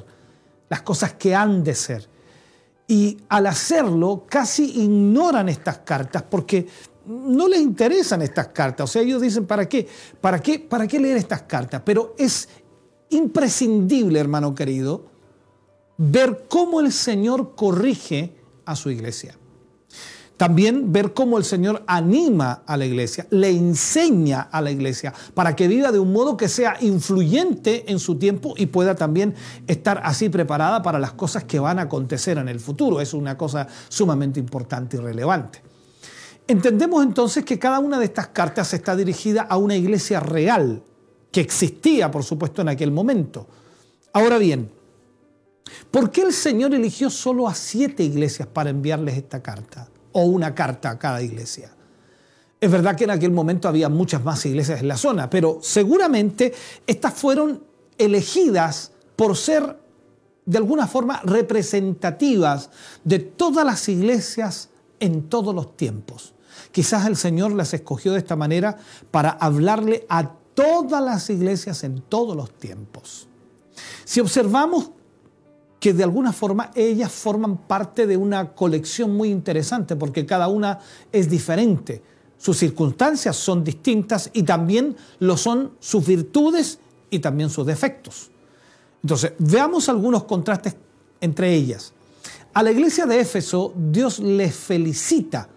las cosas que han de ser. Y al hacerlo casi ignoran estas cartas porque no les interesan estas cartas. O sea, ellos dicen, ¿para qué? ¿Para qué, para qué leer estas cartas? Pero es imprescindible, hermano querido, ver cómo el Señor corrige a su iglesia. También ver cómo el Señor anima a la iglesia, le enseña a la iglesia para que viva de un modo que sea influyente en su tiempo y pueda también estar así preparada para las cosas que van a acontecer en el futuro. Es una cosa sumamente importante y relevante. Entendemos entonces que cada una de estas cartas está dirigida a una iglesia real, que existía, por supuesto, en aquel momento. Ahora bien, ¿por qué el Señor eligió solo a siete iglesias para enviarles esta carta? o una carta a cada iglesia. Es verdad que en aquel momento había muchas más iglesias en la zona, pero seguramente estas fueron elegidas por ser de alguna forma representativas de todas las iglesias en todos los tiempos. Quizás el Señor las escogió de esta manera para hablarle a todas las iglesias en todos los tiempos. Si observamos que de alguna forma ellas forman parte de una colección muy interesante porque cada una es diferente. Sus circunstancias son distintas y también lo son sus virtudes y también sus defectos. Entonces, veamos algunos contrastes entre ellas. A la iglesia de Éfeso Dios les felicita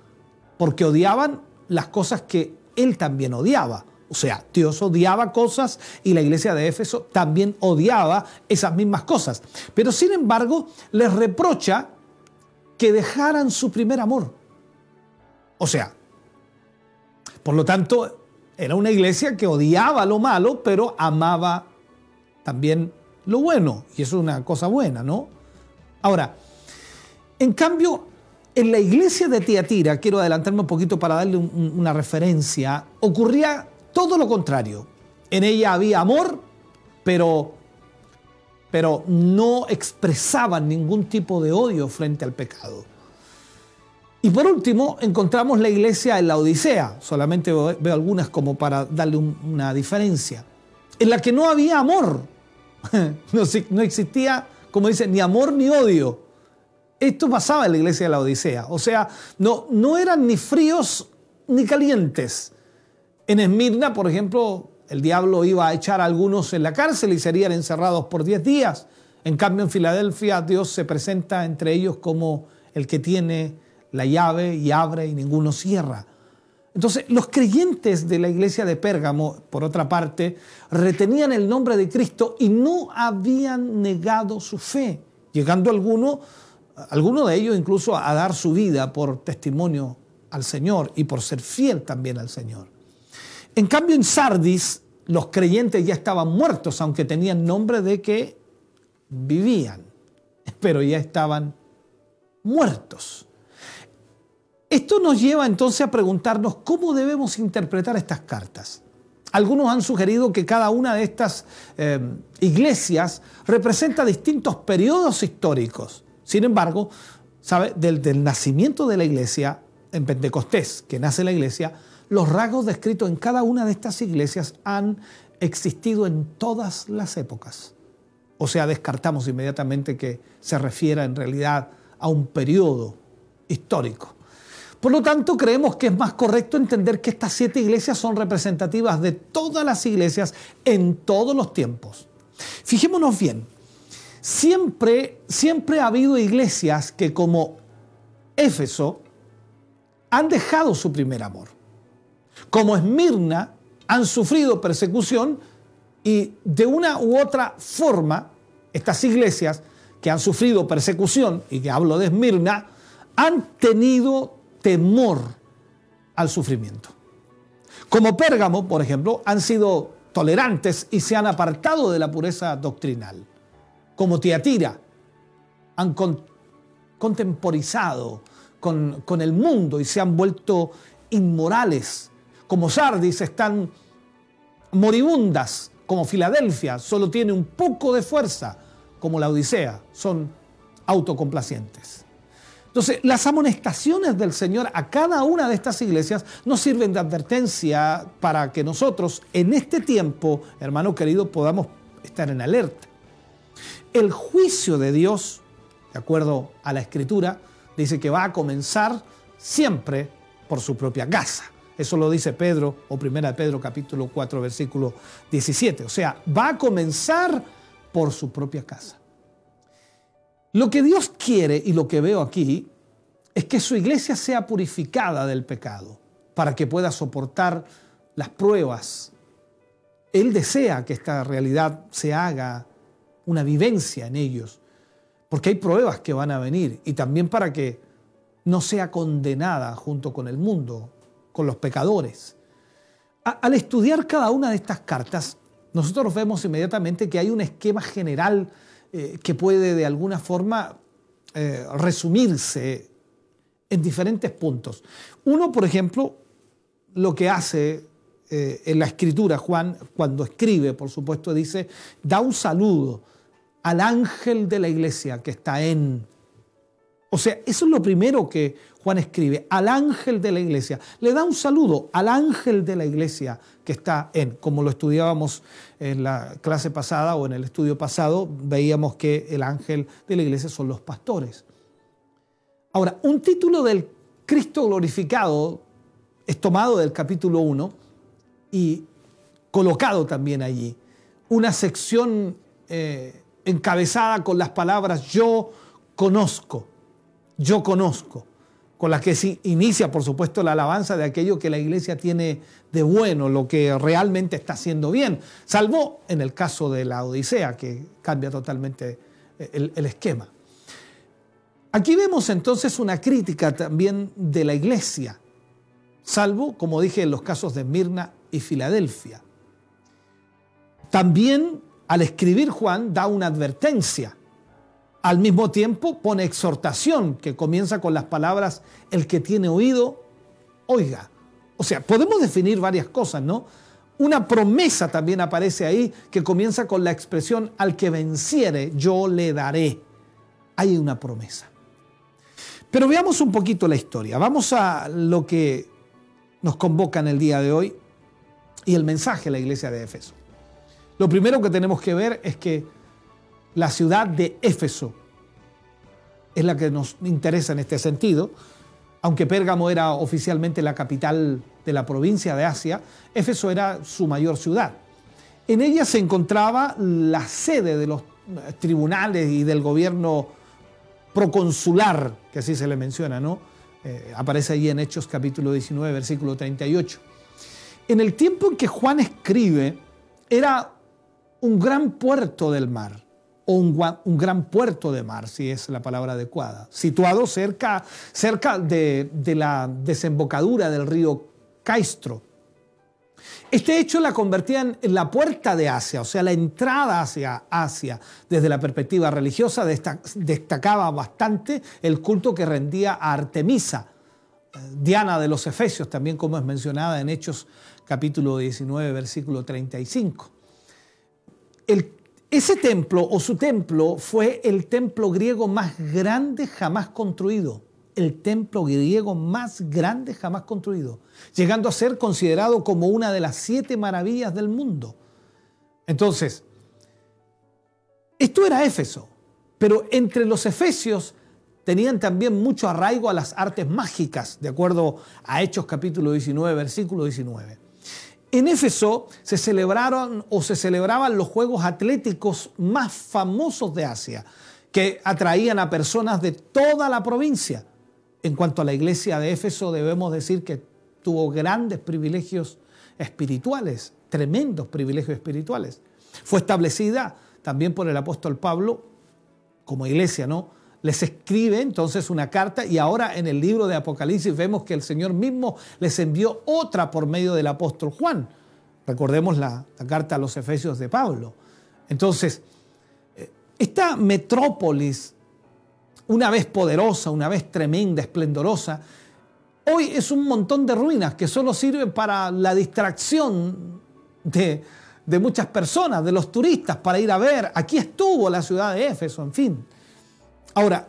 porque odiaban las cosas que él también odiaba. O sea, Dios odiaba cosas y la iglesia de Éfeso también odiaba esas mismas cosas. Pero sin embargo, les reprocha que dejaran su primer amor. O sea, por lo tanto, era una iglesia que odiaba lo malo, pero amaba también lo bueno. Y eso es una cosa buena, ¿no? Ahora, en cambio, en la iglesia de Tiatira, quiero adelantarme un poquito para darle una referencia, ocurría todo lo contrario. En ella había amor, pero, pero no expresaban ningún tipo de odio frente al pecado. Y por último, encontramos la iglesia en la Odisea, solamente veo algunas como para darle una diferencia, en la que no había amor, no, no existía, como dice, ni amor ni odio. Esto pasaba en la iglesia de la Odisea, o sea, no, no eran ni fríos ni calientes, en Esmirna, por ejemplo, el diablo iba a echar a algunos en la cárcel y serían encerrados por 10 días. En cambio, en Filadelfia, Dios se presenta entre ellos como el que tiene la llave y abre y ninguno cierra. Entonces, los creyentes de la iglesia de Pérgamo, por otra parte, retenían el nombre de Cristo y no habían negado su fe, llegando alguno, alguno de ellos incluso a dar su vida por testimonio al Señor y por ser fiel también al Señor. En cambio, en Sardis, los creyentes ya estaban muertos, aunque tenían nombre de que vivían, pero ya estaban muertos. Esto nos lleva entonces a preguntarnos cómo debemos interpretar estas cartas. Algunos han sugerido que cada una de estas eh, iglesias representa distintos periodos históricos. Sin embargo, ¿sabe? Del, del nacimiento de la iglesia, en Pentecostés, que nace la iglesia, los rasgos descritos en cada una de estas iglesias han existido en todas las épocas. O sea, descartamos inmediatamente que se refiera en realidad a un periodo histórico. Por lo tanto, creemos que es más correcto entender que estas siete iglesias son representativas de todas las iglesias en todos los tiempos. Fijémonos bien, siempre, siempre ha habido iglesias que como Éfeso han dejado su primer amor como Esmirna, han sufrido persecución y de una u otra forma, estas iglesias que han sufrido persecución, y que hablo de Esmirna, han tenido temor al sufrimiento. Como Pérgamo, por ejemplo, han sido tolerantes y se han apartado de la pureza doctrinal. Como Tiatira, han contemporizado con, con el mundo y se han vuelto inmorales como Sardis están moribundas, como Filadelfia, solo tiene un poco de fuerza, como la Odisea, son autocomplacientes. Entonces, las amonestaciones del Señor a cada una de estas iglesias nos sirven de advertencia para que nosotros en este tiempo, hermano querido, podamos estar en alerta. El juicio de Dios, de acuerdo a la Escritura, dice que va a comenzar siempre por su propia casa. Eso lo dice Pedro, o primera de Pedro capítulo 4, versículo 17. O sea, va a comenzar por su propia casa. Lo que Dios quiere y lo que veo aquí es que su iglesia sea purificada del pecado para que pueda soportar las pruebas. Él desea que esta realidad se haga una vivencia en ellos, porque hay pruebas que van a venir y también para que no sea condenada junto con el mundo, con los pecadores. al estudiar cada una de estas cartas, nosotros vemos inmediatamente que hay un esquema general eh, que puede de alguna forma eh, resumirse en diferentes puntos. Uno, por ejemplo, lo que hace eh, en la escritura, Juan, cuando escribe, por supuesto, dice, da un saludo al ángel de la iglesia que está en... O sea, eso es lo primero que Juan escribe, al ángel de la iglesia. Le da un saludo al ángel de la iglesia que está en, como lo estudiábamos en la clase pasada o en el estudio pasado, veíamos que el ángel de la iglesia son los pastores. Ahora, un título del Cristo glorificado es tomado del capítulo 1 y colocado también allí. Una sección eh, encabezada con las palabras yo conozco, yo conozco con la que inicia, por supuesto, la alabanza de aquello que la iglesia tiene de bueno, lo que realmente está haciendo bien, salvo en el caso de la Odisea, que cambia totalmente el, el esquema. Aquí vemos entonces una crítica también de la iglesia, salvo, como dije, en los casos de Mirna y Filadelfia. También al escribir Juan da una advertencia al mismo tiempo pone exhortación que comienza con las palabras, el que tiene oído, oiga. O sea, podemos definir varias cosas, ¿no? Una promesa también aparece ahí que comienza con la expresión, al que venciere, yo le daré. Hay una promesa. Pero veamos un poquito la historia. Vamos a lo que nos convoca en el día de hoy y el mensaje de la iglesia de Éfeso. Lo primero que tenemos que ver es que la ciudad de Éfeso es la que nos interesa en este sentido. Aunque Pérgamo era oficialmente la capital de la provincia de Asia, Éfeso era su mayor ciudad. En ella se encontraba la sede de los tribunales y del gobierno proconsular, que así se le menciona, ¿no? Eh, aparece ahí en Hechos capítulo 19, versículo 38. En el tiempo en que Juan escribe, era un gran puerto del mar o un, gran puerto de mar, si es la palabra adecuada, situado cerca, cerca de, de la desembocadura del río Caistro. Este hecho la convertía en la puerta de Asia, o sea, la entrada hacia Asia. Desde la perspectiva religiosa destacaba bastante el culto que rendía a Artemisa, eh, Diana de los Efesios, también como es mencionada en Hechos capítulo 19, versículo 35. El ese templo o su templo fue el templo griego más grande jamás construido. El templo griego más grande jamás construido, llegando a ser considerado como una de las siete maravillas del mundo. Entonces, esto era Éfeso, pero entre los efesios tenían también mucho arraigo a las artes mágicas, de acuerdo a Hechos capítulo 19, versículo 19. En Éfeso se celebraron o se celebraban los Juegos Atléticos más famosos de Asia, que atraían a personas de toda la provincia. En cuanto a la iglesia de Éfeso, debemos decir que tuvo grandes privilegios espirituales, tremendos privilegios espirituales. Fue establecida también por el apóstol Pablo como iglesia, ¿no? Les escribe entonces una carta y ahora en el libro de Apocalipsis vemos que el Señor mismo les envió otra por medio del apóstol Juan. Recordemos la, carta a los Efesios de Pablo. Entonces, eh, esta metrópolis, una vez poderosa, una vez tremenda, esplendorosa, hoy es un montón de ruinas que solo sirven para la distracción de, de muchas personas, de los turistas, para ir a ver, aquí estuvo la ciudad de Éfeso, en fin. Ahora,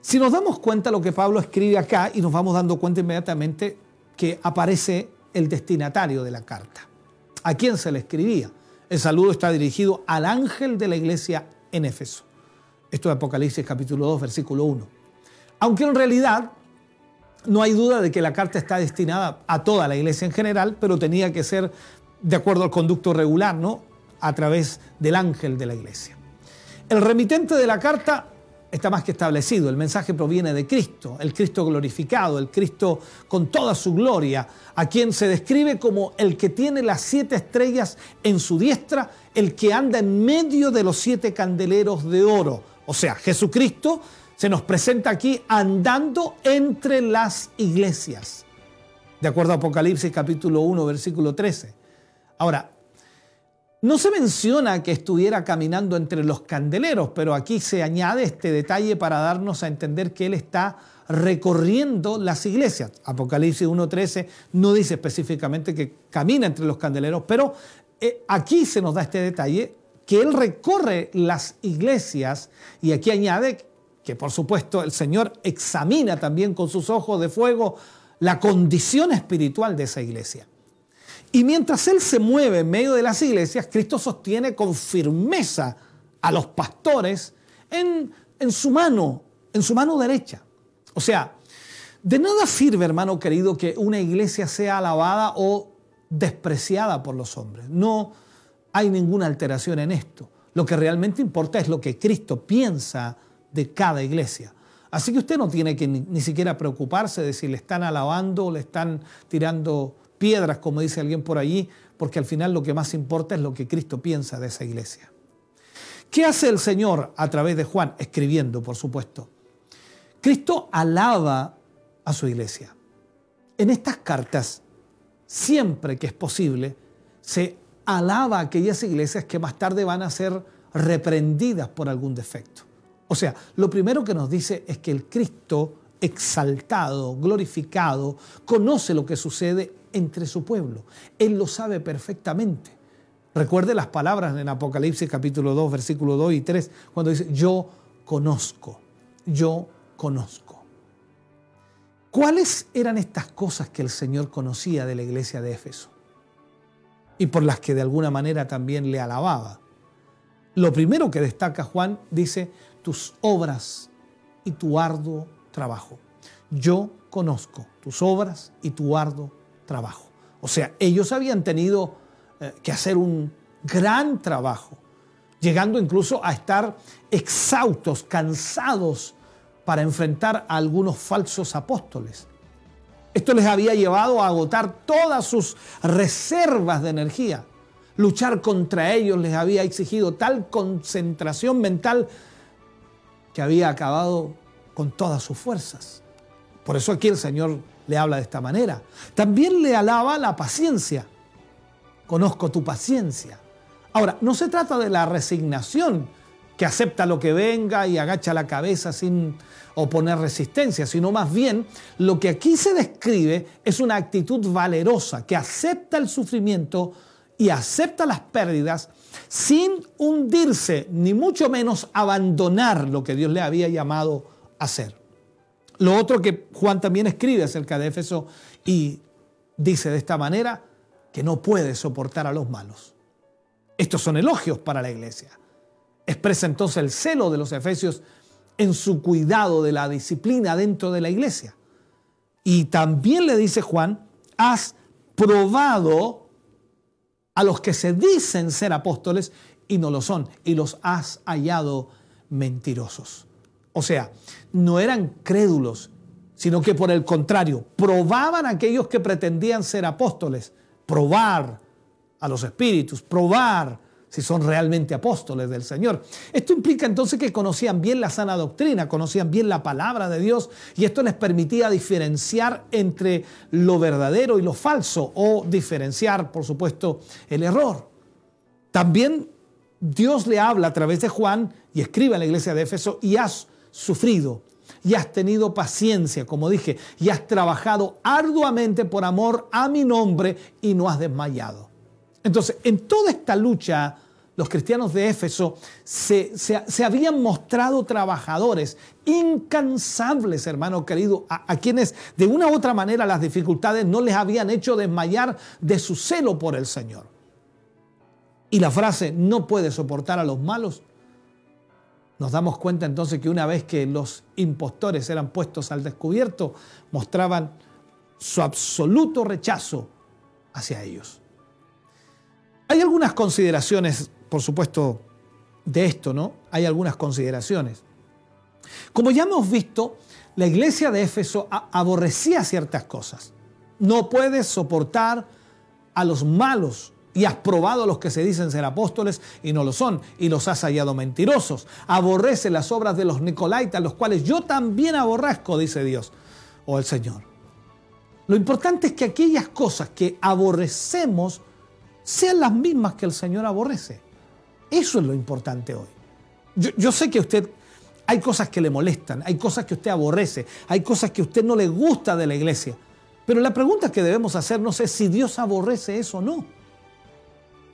si nos damos cuenta lo que Pablo escribe acá y nos vamos dando cuenta inmediatamente que aparece el destinatario de la carta. ¿A quién se le escribía? El saludo está dirigido al ángel de la iglesia en Éfeso. Esto es Apocalipsis capítulo 2, versículo 1. Aunque en realidad no hay duda de que la carta está destinada a toda la iglesia en general, pero tenía que ser de acuerdo al conducto regular, ¿no? A través del ángel de la iglesia. El remitente de la carta está más que establecido. El mensaje proviene de Cristo, el Cristo glorificado, el Cristo con toda su gloria, a quien se describe como el que tiene las siete estrellas en su diestra, el que anda en medio de los siete candeleros de oro. O sea, Jesucristo se nos presenta aquí andando entre las iglesias, de acuerdo a Apocalipsis capítulo 1, versículo 13. Ahora, no se menciona que estuviera caminando entre los candeleros, pero aquí se añade este detalle para darnos a entender que Él está recorriendo las iglesias. Apocalipsis 1.13 no dice específicamente que camina entre los candeleros, pero eh, aquí se nos da este detalle que Él recorre las iglesias y aquí añade que por supuesto el Señor examina también con sus ojos de fuego la condición espiritual de esa iglesia. Y mientras Él se mueve en medio de las iglesias, Cristo sostiene con firmeza a los pastores en, en su mano, en su mano derecha. O sea, de nada sirve, hermano querido, que una iglesia sea alabada o despreciada por los hombres. No hay ninguna alteración en esto. Lo que realmente importa es lo que Cristo piensa de cada iglesia. Así que usted no tiene que ni, ni siquiera preocuparse de si le están alabando o le están tirando piedras, como dice alguien por allí, porque al final lo que más importa es lo que Cristo piensa de esa iglesia. ¿Qué hace el Señor a través de Juan? Escribiendo, por supuesto. Cristo alaba a su iglesia. En estas cartas, siempre que es posible, se alaba a aquellas iglesias que más tarde van a ser reprendidas por algún defecto. O sea, lo primero que nos dice es que el Cristo exaltado, glorificado, conoce lo que sucede entre su pueblo. Él lo sabe perfectamente. Recuerde las palabras en Apocalipsis capítulo 2, versículo 2 y 3, cuando dice, yo conozco, yo conozco. ¿Cuáles eran estas cosas que el Señor conocía de la iglesia de Éfeso? Y por las que de alguna manera también le alababa. Lo primero que destaca Juan dice, tus obras y tu arduo trabajo. Yo conozco tus obras y tu arduo trabajo. O sea, ellos habían tenido eh, que hacer un gran trabajo, llegando incluso a estar exhaustos, cansados para enfrentar a algunos falsos apóstoles. Esto les había llevado a agotar todas sus reservas de energía. Luchar contra ellos les había exigido tal concentración mental que había acabado con todas sus fuerzas. Por eso aquí el Señor le habla de esta manera. También le alaba la paciencia. Conozco tu paciencia. Ahora, no se trata de la resignación, que acepta lo que venga y agacha la cabeza sin oponer resistencia, sino más bien lo que aquí se describe es una actitud valerosa, que acepta el sufrimiento y acepta las pérdidas sin hundirse, ni mucho menos abandonar lo que Dios le había llamado a hacer. Lo otro que Juan también escribe acerca de Éfeso y dice de esta manera que no puede soportar a los malos. Estos son elogios para la iglesia. Expresa entonces el celo de los efesios en su cuidado de la disciplina dentro de la iglesia. Y también le dice Juan, has probado a los que se dicen ser apóstoles y no lo son, y los has hallado mentirosos. O sea, no eran crédulos, sino que por el contrario, probaban a aquellos que pretendían ser apóstoles, probar a los espíritus, probar si son realmente apóstoles del Señor. Esto implica entonces que conocían bien la sana doctrina, conocían bien la palabra de Dios y esto les permitía diferenciar entre lo verdadero y lo falso o diferenciar, por supuesto, el error. También Dios le habla a través de Juan y escribe a la iglesia de Éfeso y has sufrido y has tenido paciencia, como dije, y has trabajado arduamente por amor a mi nombre y no has desmayado. Entonces, en toda esta lucha, los cristianos de Éfeso se, habían mostrado trabajadores, incansables, hermano querido, a, a, quienes de una u otra manera las dificultades no les habían hecho desmayar de su celo por el Señor. Y la frase, no puede soportar a los malos, nos damos cuenta entonces que una vez que los impostores eran puestos al descubierto, mostraban su absoluto rechazo hacia ellos. Hay algunas consideraciones, por supuesto, de esto, ¿no? Hay algunas consideraciones. Como ya hemos visto, la iglesia de Éfeso aborrecía ciertas cosas. No puedes soportar a los malos y has probado a los que se dicen ser apóstoles y no lo son, y los has hallado mentirosos. Aborrece las obras de los Nicolaitas, los cuales yo también aborrezco, dice Dios o el Señor. Lo importante es que aquellas cosas que aborrecemos sean las mismas que el Señor aborrece. Eso es lo importante hoy. Yo, sé que usted hay cosas que le molestan, hay cosas que usted aborrece, hay cosas que usted no le gusta de la iglesia. Pero la pregunta que debemos hacernos es si Dios aborrece eso o no.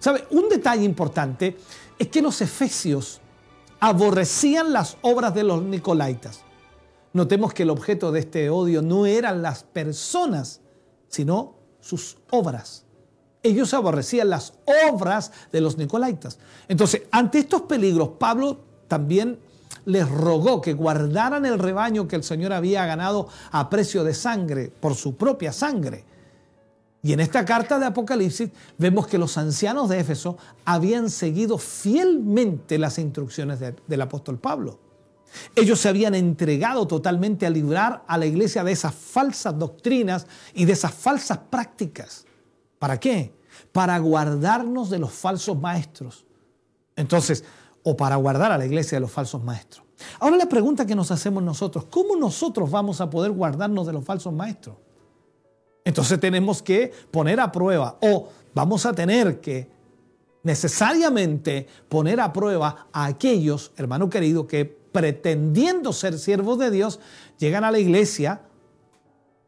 ¿Sabe? Un detalle importante es que los efesios aborrecían las obras de los nicolaitas. Notemos que el objeto de este odio no eran las personas, sino sus obras. Ellos aborrecían las obras de los nicolaitas. Entonces, ante estos peligros, Pablo también les rogó que guardaran el rebaño que el Señor había ganado a precio de sangre, por su propia sangre. Y en esta carta de Apocalipsis vemos que los ancianos de Éfeso habían seguido fielmente las instrucciones del apóstol Pablo. Ellos se habían entregado totalmente a librar a la iglesia de esas falsas doctrinas y de esas falsas prácticas. ¿Para qué? Para guardarnos de los falsos maestros. Entonces, o para guardar a la iglesia de los falsos maestros. Ahora la pregunta que nos hacemos nosotros, ¿cómo nosotros vamos a poder guardarnos de los falsos maestros? Entonces tenemos que poner a prueba o vamos a tener que necesariamente poner a prueba a aquellos, hermano querido, que pretendiendo ser siervos de Dios, llegan a la iglesia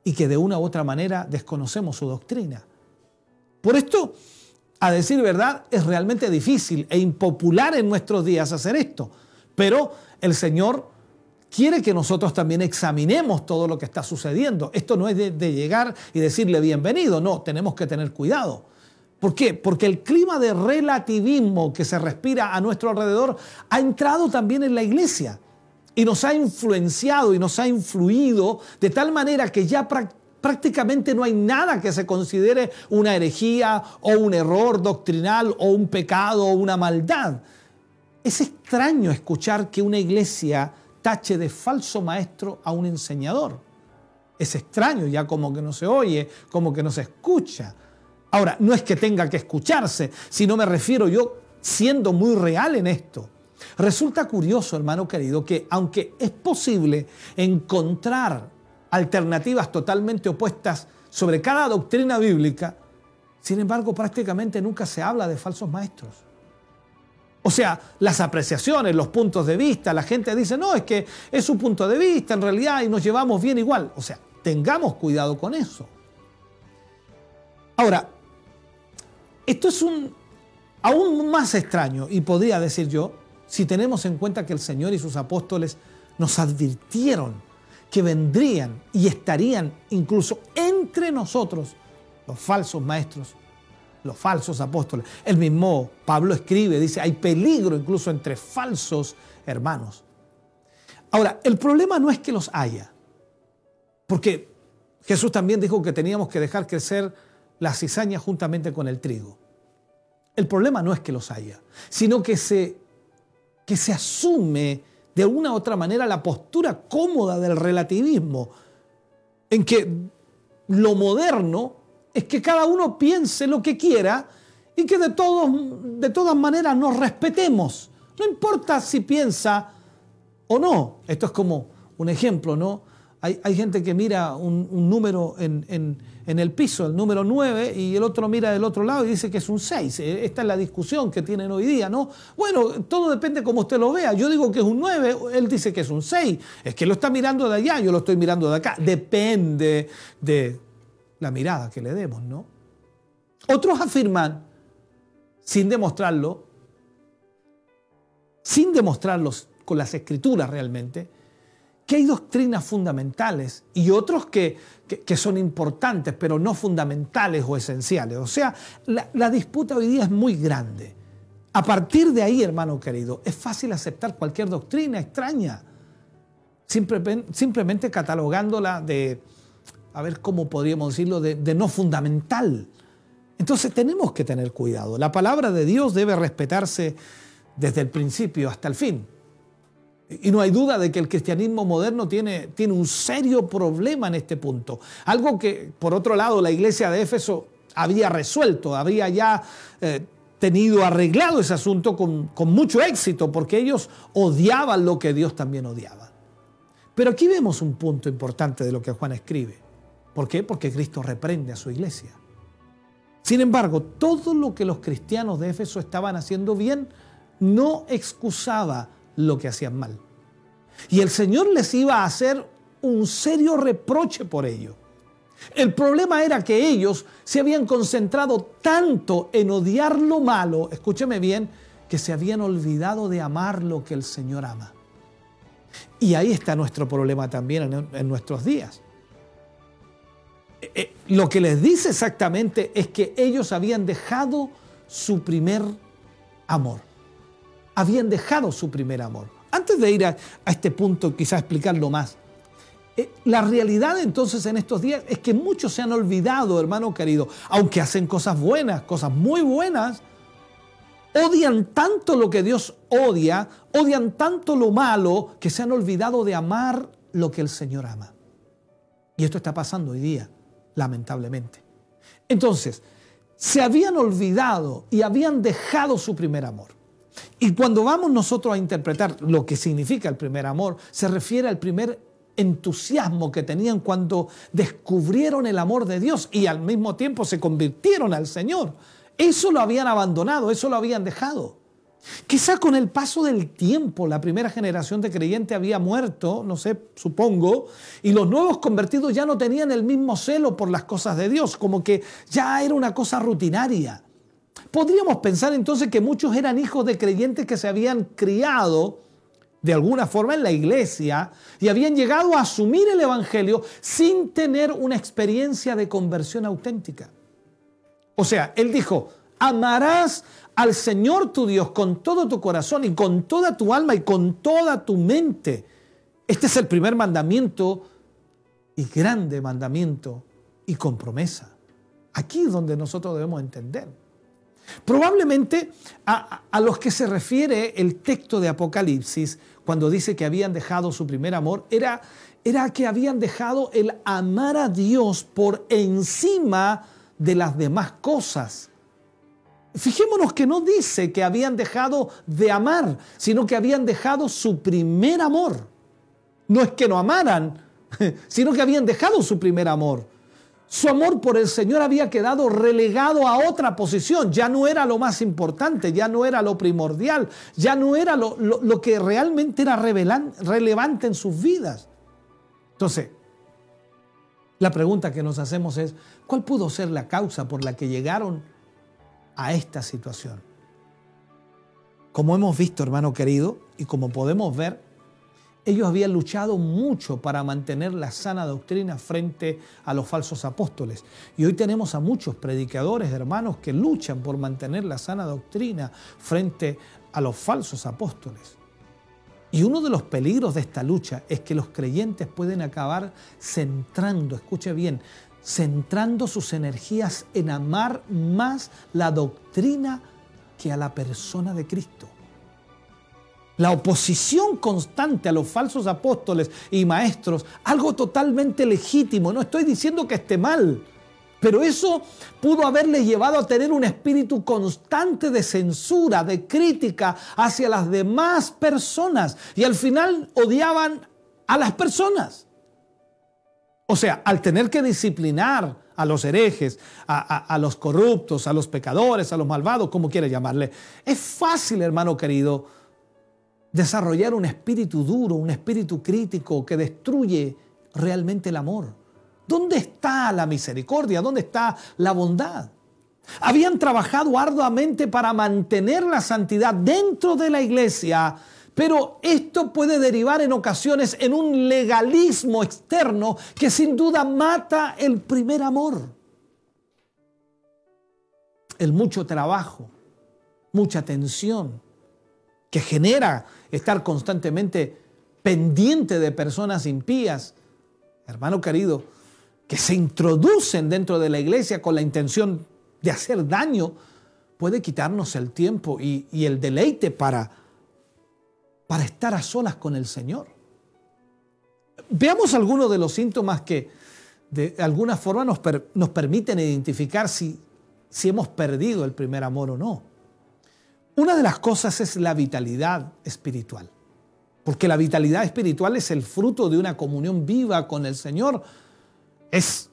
y que de una u otra manera desconocemos su doctrina. Por esto a decir verdad, es realmente difícil e impopular en nuestros días hacer esto. Pero el Señor quiere que nosotros también examinemos todo lo que está sucediendo. Esto no es de, llegar y decirle bienvenido, no, tenemos que tener cuidado. ¿Por qué? Porque el clima de relativismo que se respira a nuestro alrededor ha entrado también en la iglesia y nos ha influenciado y nos ha influido de tal manera que ya prácticamente no hay nada que se considere una herejía o un error doctrinal o un pecado o una maldad. Es extraño escuchar que una iglesia tache de falso maestro a un enseñador. Es extraño, ya como que no se oye, como que no se escucha. Ahora, no es que tenga que escucharse, sino me refiero yo siendo muy real en esto. Resulta curioso, hermano querido, que aunque es posible encontrar alternativas totalmente opuestas sobre cada doctrina bíblica, sin embargo prácticamente nunca se habla de falsos maestros. O sea, las apreciaciones, los puntos de vista, la gente dice, no, es que es su punto de vista en realidad y nos llevamos bien igual. O sea, tengamos cuidado con eso. Ahora, esto es un aún más extraño y podría decir yo, si tenemos en cuenta que el Señor y sus apóstoles nos advirtieron que vendrían y estarían incluso entre nosotros los falsos maestros, los falsos apóstoles. El mismo Pablo escribe, dice, hay peligro incluso entre falsos hermanos. Ahora, el problema no es que los haya, porque Jesús también dijo que teníamos que dejar crecer la cizaña juntamente con el trigo. El problema no es que los haya, sino que se, que se asume de alguna u otra manera la postura cómoda del relativismo, en que lo moderno es que cada uno piense lo que quiera y que de, todos, de todas maneras nos respetemos. No importa si piensa o no. Esto es como un ejemplo, ¿no? Hay, gente que mira un, número en, el piso, el número 9, y el otro mira del otro lado y dice que es un 6. Eh, esta es la discusión que tienen hoy día, ¿no? Bueno, todo depende cómo usted lo vea. Yo digo que es un 9, él dice que es un 6. Es que lo está mirando de allá, yo lo estoy mirando de acá. Depende de la mirada que le demos, ¿no? Otros afirman, sin demostrarlo, sin demostrarlo con las escrituras realmente, que hay doctrinas fundamentales y otros que, son importantes, pero no fundamentales o esenciales. O sea, la, disputa hoy día es muy grande. A partir de ahí, hermano querido, es fácil aceptar cualquier doctrina extraña, simplemente catalogándola de, a ver cómo podríamos decirlo, de, no fundamental. Entonces tenemos que tener cuidado. La palabra de Dios debe respetarse desde el principio hasta el fin. Y no hay duda de que el cristianismo moderno tiene, tiene un serio problema en este punto. Algo que, por otro lado, la iglesia de Éfeso había resuelto, había ya eh, tenido arreglado ese asunto con, con mucho éxito, porque ellos odiaban lo que Dios también odiaba. Pero aquí vemos un punto importante de lo que Juan escribe. ¿Por qué? Porque Cristo reprende a su iglesia. Sin embargo, todo lo que los cristianos de Éfeso estaban haciendo bien no excusaba lo que hacían mal. Y el Señor les iba a hacer un serio reproche por ello. El problema era que ellos se habían concentrado tanto en odiar lo malo, escúcheme bien, que se habían olvidado de amar lo que el Señor ama. Y ahí está nuestro problema también en, nuestros días. Eh, lo que les dice exactamente es que ellos habían dejado su primer amor. Habían dejado su primer amor. Antes de ir a, este punto, quizás explicarlo más, eh, la realidad entonces en estos días es que muchos se han olvidado, hermano querido, aunque hacen cosas buenas, cosas muy buenas, odian tanto lo que Dios odia, odian tanto lo malo, que se han olvidado de amar lo que el Señor ama. Y esto está pasando hoy día, lamentablemente. Entonces, se habían olvidado y habían dejado su primer amor. Y cuando vamos nosotros a interpretar lo que significa el primer amor, se refiere al primer entusiasmo que tenían cuando descubrieron el amor de Dios y al mismo tiempo se convirtieron al Señor. Eso lo habían abandonado, eso lo habían dejado. Quizá con el paso del tiempo la primera generación de creyentes había muerto, no sé, supongo, y los nuevos convertidos ya no tenían el mismo celo por las cosas de Dios, como que ya era una cosa rutinaria. Podríamos pensar entonces que muchos eran hijos de creyentes que se habían criado de alguna forma en la iglesia y habían llegado a asumir el Evangelio sin tener una experiencia de conversión auténtica. O sea, él dijo, amarás al Señor tu Dios con todo tu corazón y con toda tu alma y con toda tu mente. Este es el primer mandamiento y grande mandamiento y con promesa. Aquí es donde nosotros debemos entender. Probablemente a, los que se refiere el texto de Apocalipsis, cuando dice que habían dejado su primer amor, era, era que habían dejado el amar a Dios por encima de las demás cosas. Fijémonos que no dice que habían dejado de amar, sino que habían dejado su primer amor. No es que no amaran, sino que habían dejado su primer amor. Su amor por el Señor había quedado relegado a otra posición, ya no era lo más importante, ya no era lo primordial, ya no era lo, que realmente era relevante en sus vidas. Entonces, la pregunta que nos hacemos es, ¿cuál pudo ser la causa por la que llegaron a esta situación? Como hemos visto, hermano querido, y como podemos ver, ellos habían luchado mucho para mantener la sana doctrina frente a los falsos apóstoles. Y hoy tenemos a muchos predicadores, hermanos, que luchan por mantener la sana doctrina frente a los falsos apóstoles. Y uno de los peligros de esta lucha es que los creyentes pueden acabar centrando, escuche bien, centrando sus energías en amar más la doctrina que a la persona de Cristo. La oposición constante a los falsos apóstoles y maestros, algo totalmente legítimo, no estoy diciendo que esté mal, pero eso pudo haberle llevado a tener un espíritu constante de censura, de crítica hacia las demás personas y al final odiaban a las personas. O sea, al tener que disciplinar a los herejes, a, los corruptos, a los pecadores, a los malvados, como quiera llamarle, es fácil, hermano querido, desarrollar un espíritu duro, un espíritu crítico que destruye realmente el amor. ¿Dónde está la misericordia? ¿Dónde está la bondad? Habían trabajado arduamente para mantener la santidad dentro de la iglesia, pero esto puede derivar en ocasiones en un legalismo externo que sin duda mata el primer amor. El mucho trabajo, mucha tensión, que genera estar constantemente pendiente de personas impías, hermano querido, que se introducen dentro de la iglesia con la intención de hacer daño, puede quitarnos el tiempo y, el deleite para para estar a solas con el Señor. Veamos algunos de los síntomas que de alguna forma nos, permiten identificar si, si hemos perdido el primer amor o no. Una de las cosas es la vitalidad espiritual, porque la vitalidad espiritual es el fruto de una comunión viva con el Señor. Es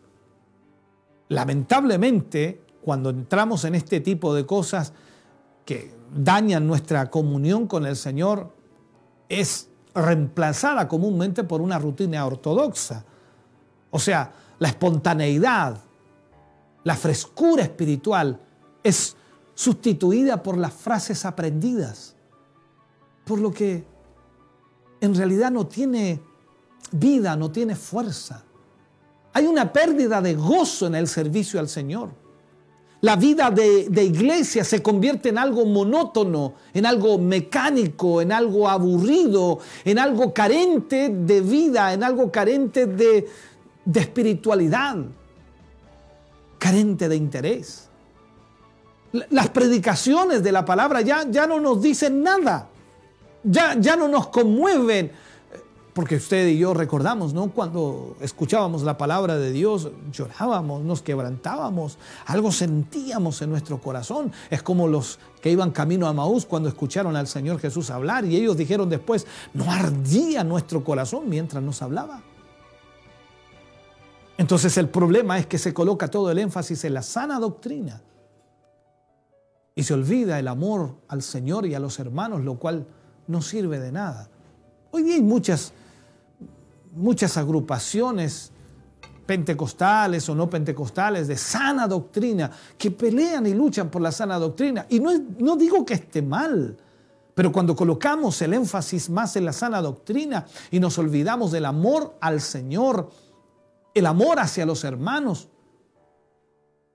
lamentablemente cuando entramos en este tipo de cosas que dañan nuestra comunión con el Señor, es reemplazada comúnmente por una rutina ortodoxa. O sea, la espontaneidad, la frescura espiritual es sustituida por las frases aprendidas, por lo que en realidad no tiene vida, no tiene fuerza. Hay una pérdida de gozo en el servicio al Señor. La vida de, iglesia se convierte en algo monótono, en algo mecánico, en algo aburrido, en algo carente de vida, en algo carente de, de espiritualidad, carente de interés. Las predicaciones de la palabra ya, ya no nos dicen nada, ya, ya no nos conmueven, porque usted y yo recordamos, ¿no? Cuando escuchábamos la palabra de Dios, llorábamos, nos quebrantábamos, algo sentíamos en nuestro corazón. Es como los que iban camino a Maús cuando escucharon al Señor Jesús hablar y ellos dijeron después, no ardía nuestro corazón mientras nos hablaba. Entonces el problema es que se coloca todo el énfasis en la sana doctrina y se olvida el amor al Señor y a los hermanos, lo cual no sirve de nada. Hoy día hay muchas, muchas agrupaciones pentecostales o no pentecostales de sana doctrina que pelean y luchan por la sana doctrina. Y no, no digo que esté mal, pero cuando colocamos el énfasis más en la sana doctrina y nos olvidamos del amor al Señor, el amor hacia los hermanos,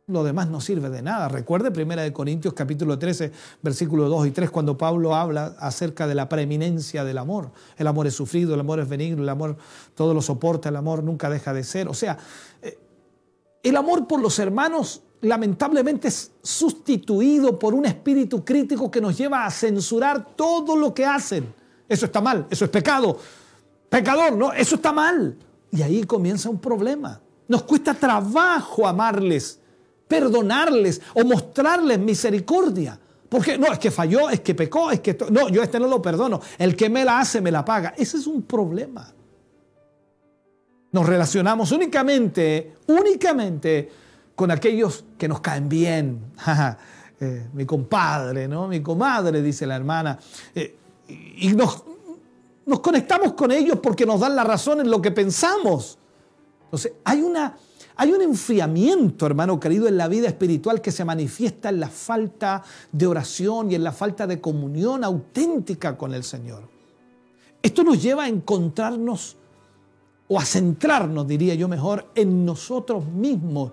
lo demás no sirve de nada. Recuerde 1 Corintios capítulo 13, versículos 2 y 3, cuando Pablo habla acerca de la preeminencia del amor. El amor es sufrido, el amor es benigno, el amor todo lo soporta, el amor nunca deja de ser. O sea, eh, el amor por los hermanos lamentablemente es sustituido por un espíritu crítico que nos lleva a censurar todo lo que hacen. Eso está mal, eso es pecado. Pecador, ¿no? Eso está mal. Y ahí comienza un problema. Nos cuesta trabajo amarles, perdonarles o mostrarles misericordia. Porque no, es que falló, es que pecó, es que... No, yo este no lo perdono. El que me la hace, me la paga. Ese es un problema. Nos relacionamos únicamente, únicamente con aquellos que nos caen bien. Eh, mi compadre, ¿no? Mi comadre, dice la hermana. Eh, y nos, nos conectamos con ellos porque nos dan la razón en lo que pensamos. Entonces, hay, una, hay un enfriamiento, hermano querido, en la vida espiritual que se manifiesta en la falta de oración y en la falta de comunión auténtica con el Señor. Esto nos lleva a encontrarnos o a centrarnos, diría yo mejor, en nosotros mismos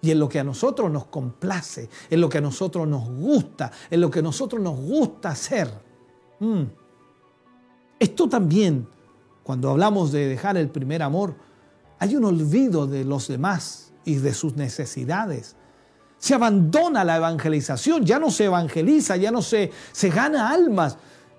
y en lo que a nosotros nos complace, en lo que a nosotros nos gusta, en lo que a nosotros nos gusta hacer. Mm. Esto también, cuando hablamos de dejar el primer amor, hay un olvido de los demás y de sus necesidades. Se abandona la evangelización, ya no se evangeliza, ya no se, se gana almas,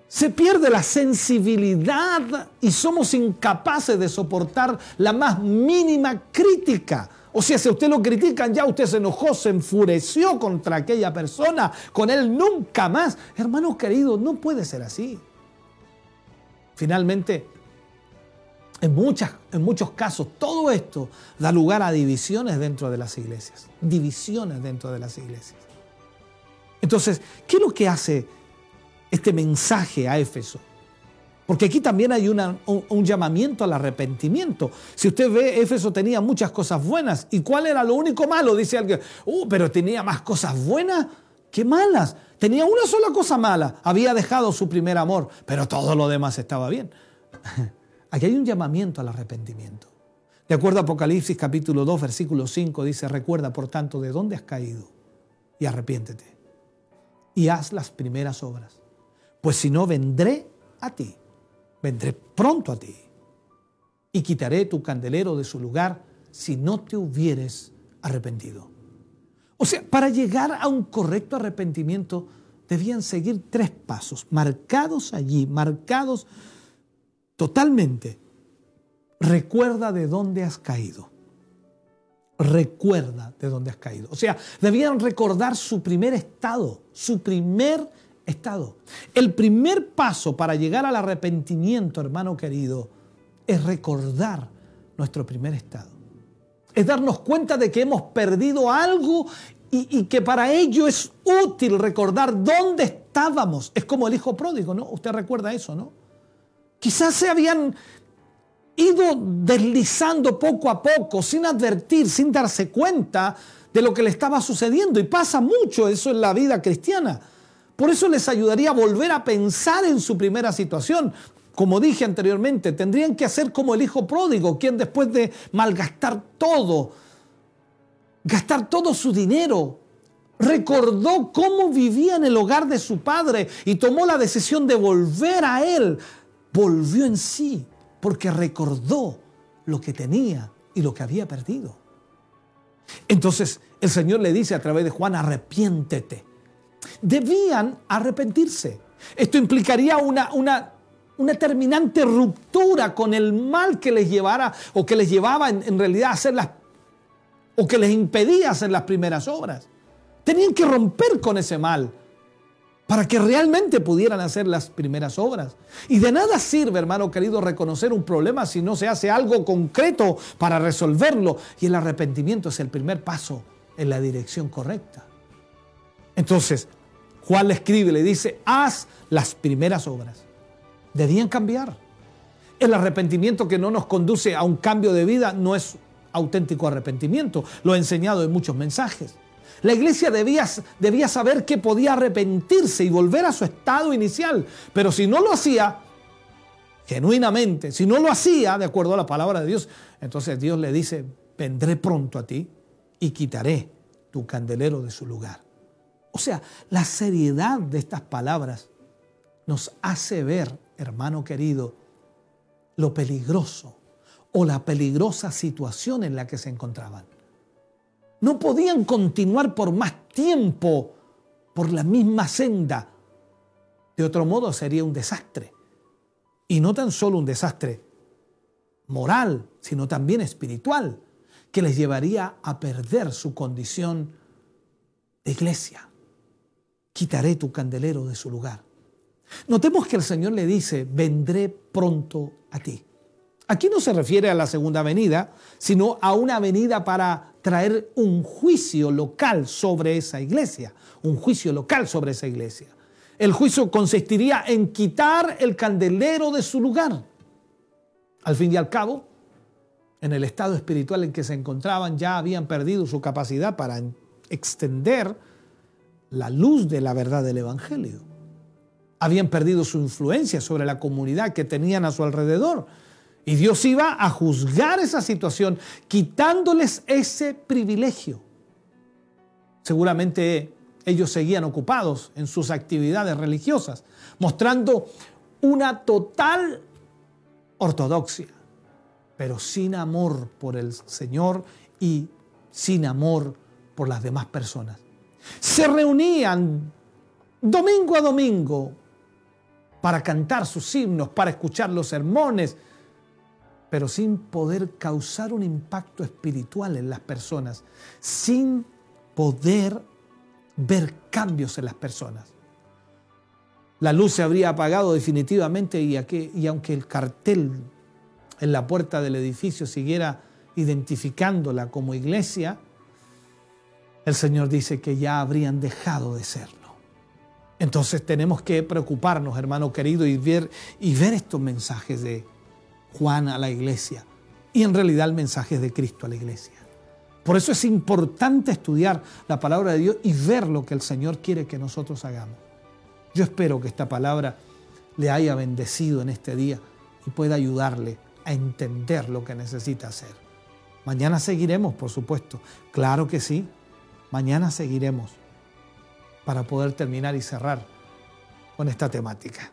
se pierde la sensibilidad y somos incapaces de soportar la más mínima crítica. O sea, si usted lo critican, ya usted se enojó, se enfureció contra aquella persona, con él nunca más. Hermanos queridos, no puede ser así. Finalmente, en, muchas, en muchos casos, todo esto da lugar a divisiones dentro de las iglesias. Divisiones dentro de las iglesias. Entonces, ¿qué es lo que hace este mensaje a Éfeso? Porque aquí también hay un, llamamiento al arrepentimiento. Si usted ve, Éfeso tenía muchas cosas buenas. ¿Y cuál era lo único malo? Dice alguien, uh, pero tenía más cosas buenas que malas. Tenía una sola cosa mala, había dejado su primer amor, pero todo lo demás estaba bien. Aquí hay un llamamiento al arrepentimiento. De acuerdo a Apocalipsis capítulo 2, versículo 5, dice, recuerda por tanto de dónde has caído y arrepiéntete y haz las primeras obras, pues si no vendré a ti, vendré pronto a ti y quitaré tu candelero de su lugar si no te hubieres arrepentido. O sea, para llegar a un correcto arrepentimiento debían seguir tres pasos, marcados allí, marcados totalmente. Recuerda de dónde has caído. Recuerda de dónde has caído. O sea, debían recordar su primer estado, su primer estado. El primer paso para llegar al arrepentimiento, hermano querido, es recordar nuestro primer estado. Es darnos cuenta de que hemos perdido algo y, que para ello es útil recordar dónde estábamos. Es como el hijo pródigo, ¿no? Usted recuerda eso, ¿no? Quizás se habían ido deslizando poco a poco, sin advertir, sin darse cuenta de lo que le estaba sucediendo. Y pasa mucho eso en la vida cristiana. Por eso les ayudaría a volver a pensar en su primera situación. Como dije anteriormente, tendrían que hacer como el hijo pródigo, quien después de malgastar todo, gastar todo su dinero. Recordó cómo vivía en el hogar de su padre y tomó la decisión de volver a él. Volvió en sí porque recordó lo que tenía y lo que había perdido. Entonces el Señor le dice a través de Juan, arrepiéntete. Debían arrepentirse. Esto implicaría una, una, una terminante ruptura con el mal que les llevara o que les llevaba en, en realidad a hacer las o que les impedía hacer las primeras obras. Tenían que romper con ese mal para que realmente pudieran hacer las primeras obras. Y de nada sirve, hermano querido, reconocer un problema si no se hace algo concreto para resolverlo. Y el arrepentimiento es el primer paso en la dirección correcta. Entonces, Juan le escribe, le dice, haz las primeras obras. Debían cambiar. El arrepentimiento que no nos conduce a un cambio de vida no es auténtico arrepentimiento. Lo he enseñado en muchos mensajes. La iglesia debía, debía saber que podía arrepentirse y volver a su estado inicial. Pero si no lo hacía, genuinamente, si no lo hacía de acuerdo a la palabra de Dios, entonces Dios le dice, vendré pronto a ti y quitaré tu candelero de su lugar. O sea, la seriedad de estas palabras nos hace ver, hermano querido, lo peligroso o la peligrosa situación en la que se encontraban. No podían continuar por más tiempo por la misma senda. De otro modo sería un desastre. Y no tan solo un desastre moral, sino también espiritual, que les llevaría a perder su condición de iglesia. Quitaré tu candelero de su lugar. Notemos que el Señor le dice, vendré pronto a ti. Aquí no se refiere a la segunda venida, sino a una venida para traer un juicio local sobre esa iglesia, un juicio local sobre esa iglesia. El juicio consistiría en quitar el candelero de su lugar. Al fin y al cabo, en el estado espiritual en que se encontraban ya habían perdido su capacidad para extender la luz de la verdad del Evangelio. Habían perdido su influencia sobre la comunidad que tenían a su alrededor y Dios iba a juzgar esa situación quitándoles ese privilegio. Seguramente ellos seguían ocupados en sus actividades religiosas, mostrando una total ortodoxia, pero sin amor por el Señor y sin amor por las demás personas. Se reunían domingo a domingo para cantar sus himnos, para escuchar los sermones, pero sin poder causar un impacto espiritual en las personas, sin poder ver cambios en las personas. La luz se habría apagado definitivamente y, y aunque el cartel en la puerta del edificio siguiera identificándola como iglesia, el Señor dice que ya habrían dejado de serlo. Entonces tenemos que preocuparnos, hermano querido, y ver, y ver estos mensajes de, Juan a la iglesia y en realidad el mensaje de Cristo a la iglesia. Por eso es importante estudiar la palabra de Dios y ver lo que el Señor quiere que nosotros hagamos. Yo espero que esta palabra le haya bendecido en este día y pueda ayudarle a entender lo que necesita hacer. Mañana seguiremos, por supuesto. Claro que sí. Mañana seguiremos para poder terminar y cerrar con esta temática.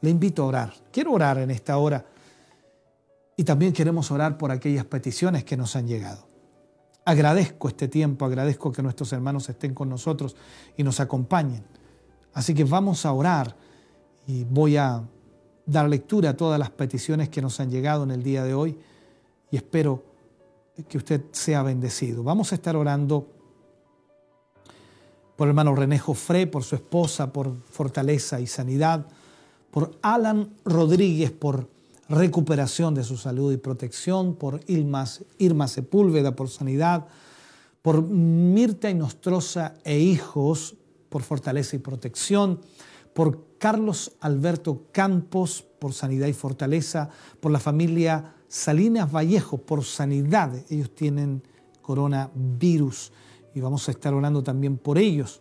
Le invito a orar. Quiero orar en esta hora y también queremos orar por aquellas peticiones que nos han llegado. Agradezco este tiempo, agradezco que nuestros hermanos estén con nosotros y nos acompañen. Así que vamos a orar y voy a dar lectura a todas las peticiones que nos han llegado en el día de hoy y espero que usted sea bendecido. Vamos a estar orando por el hermano René Jofré, por su esposa, por fortaleza y sanidad, por Alan Rodríguez, por recuperación de su salud y protección, por Irma, Sepúlveda, por sanidad, por Mirta y Nostrosa e hijos, por fortaleza y protección, por Carlos Alberto Campos, por sanidad y fortaleza, por la familia Salinas Vallejo, por sanidad. Ellos tienen coronavirus y vamos a estar orando también por ellos.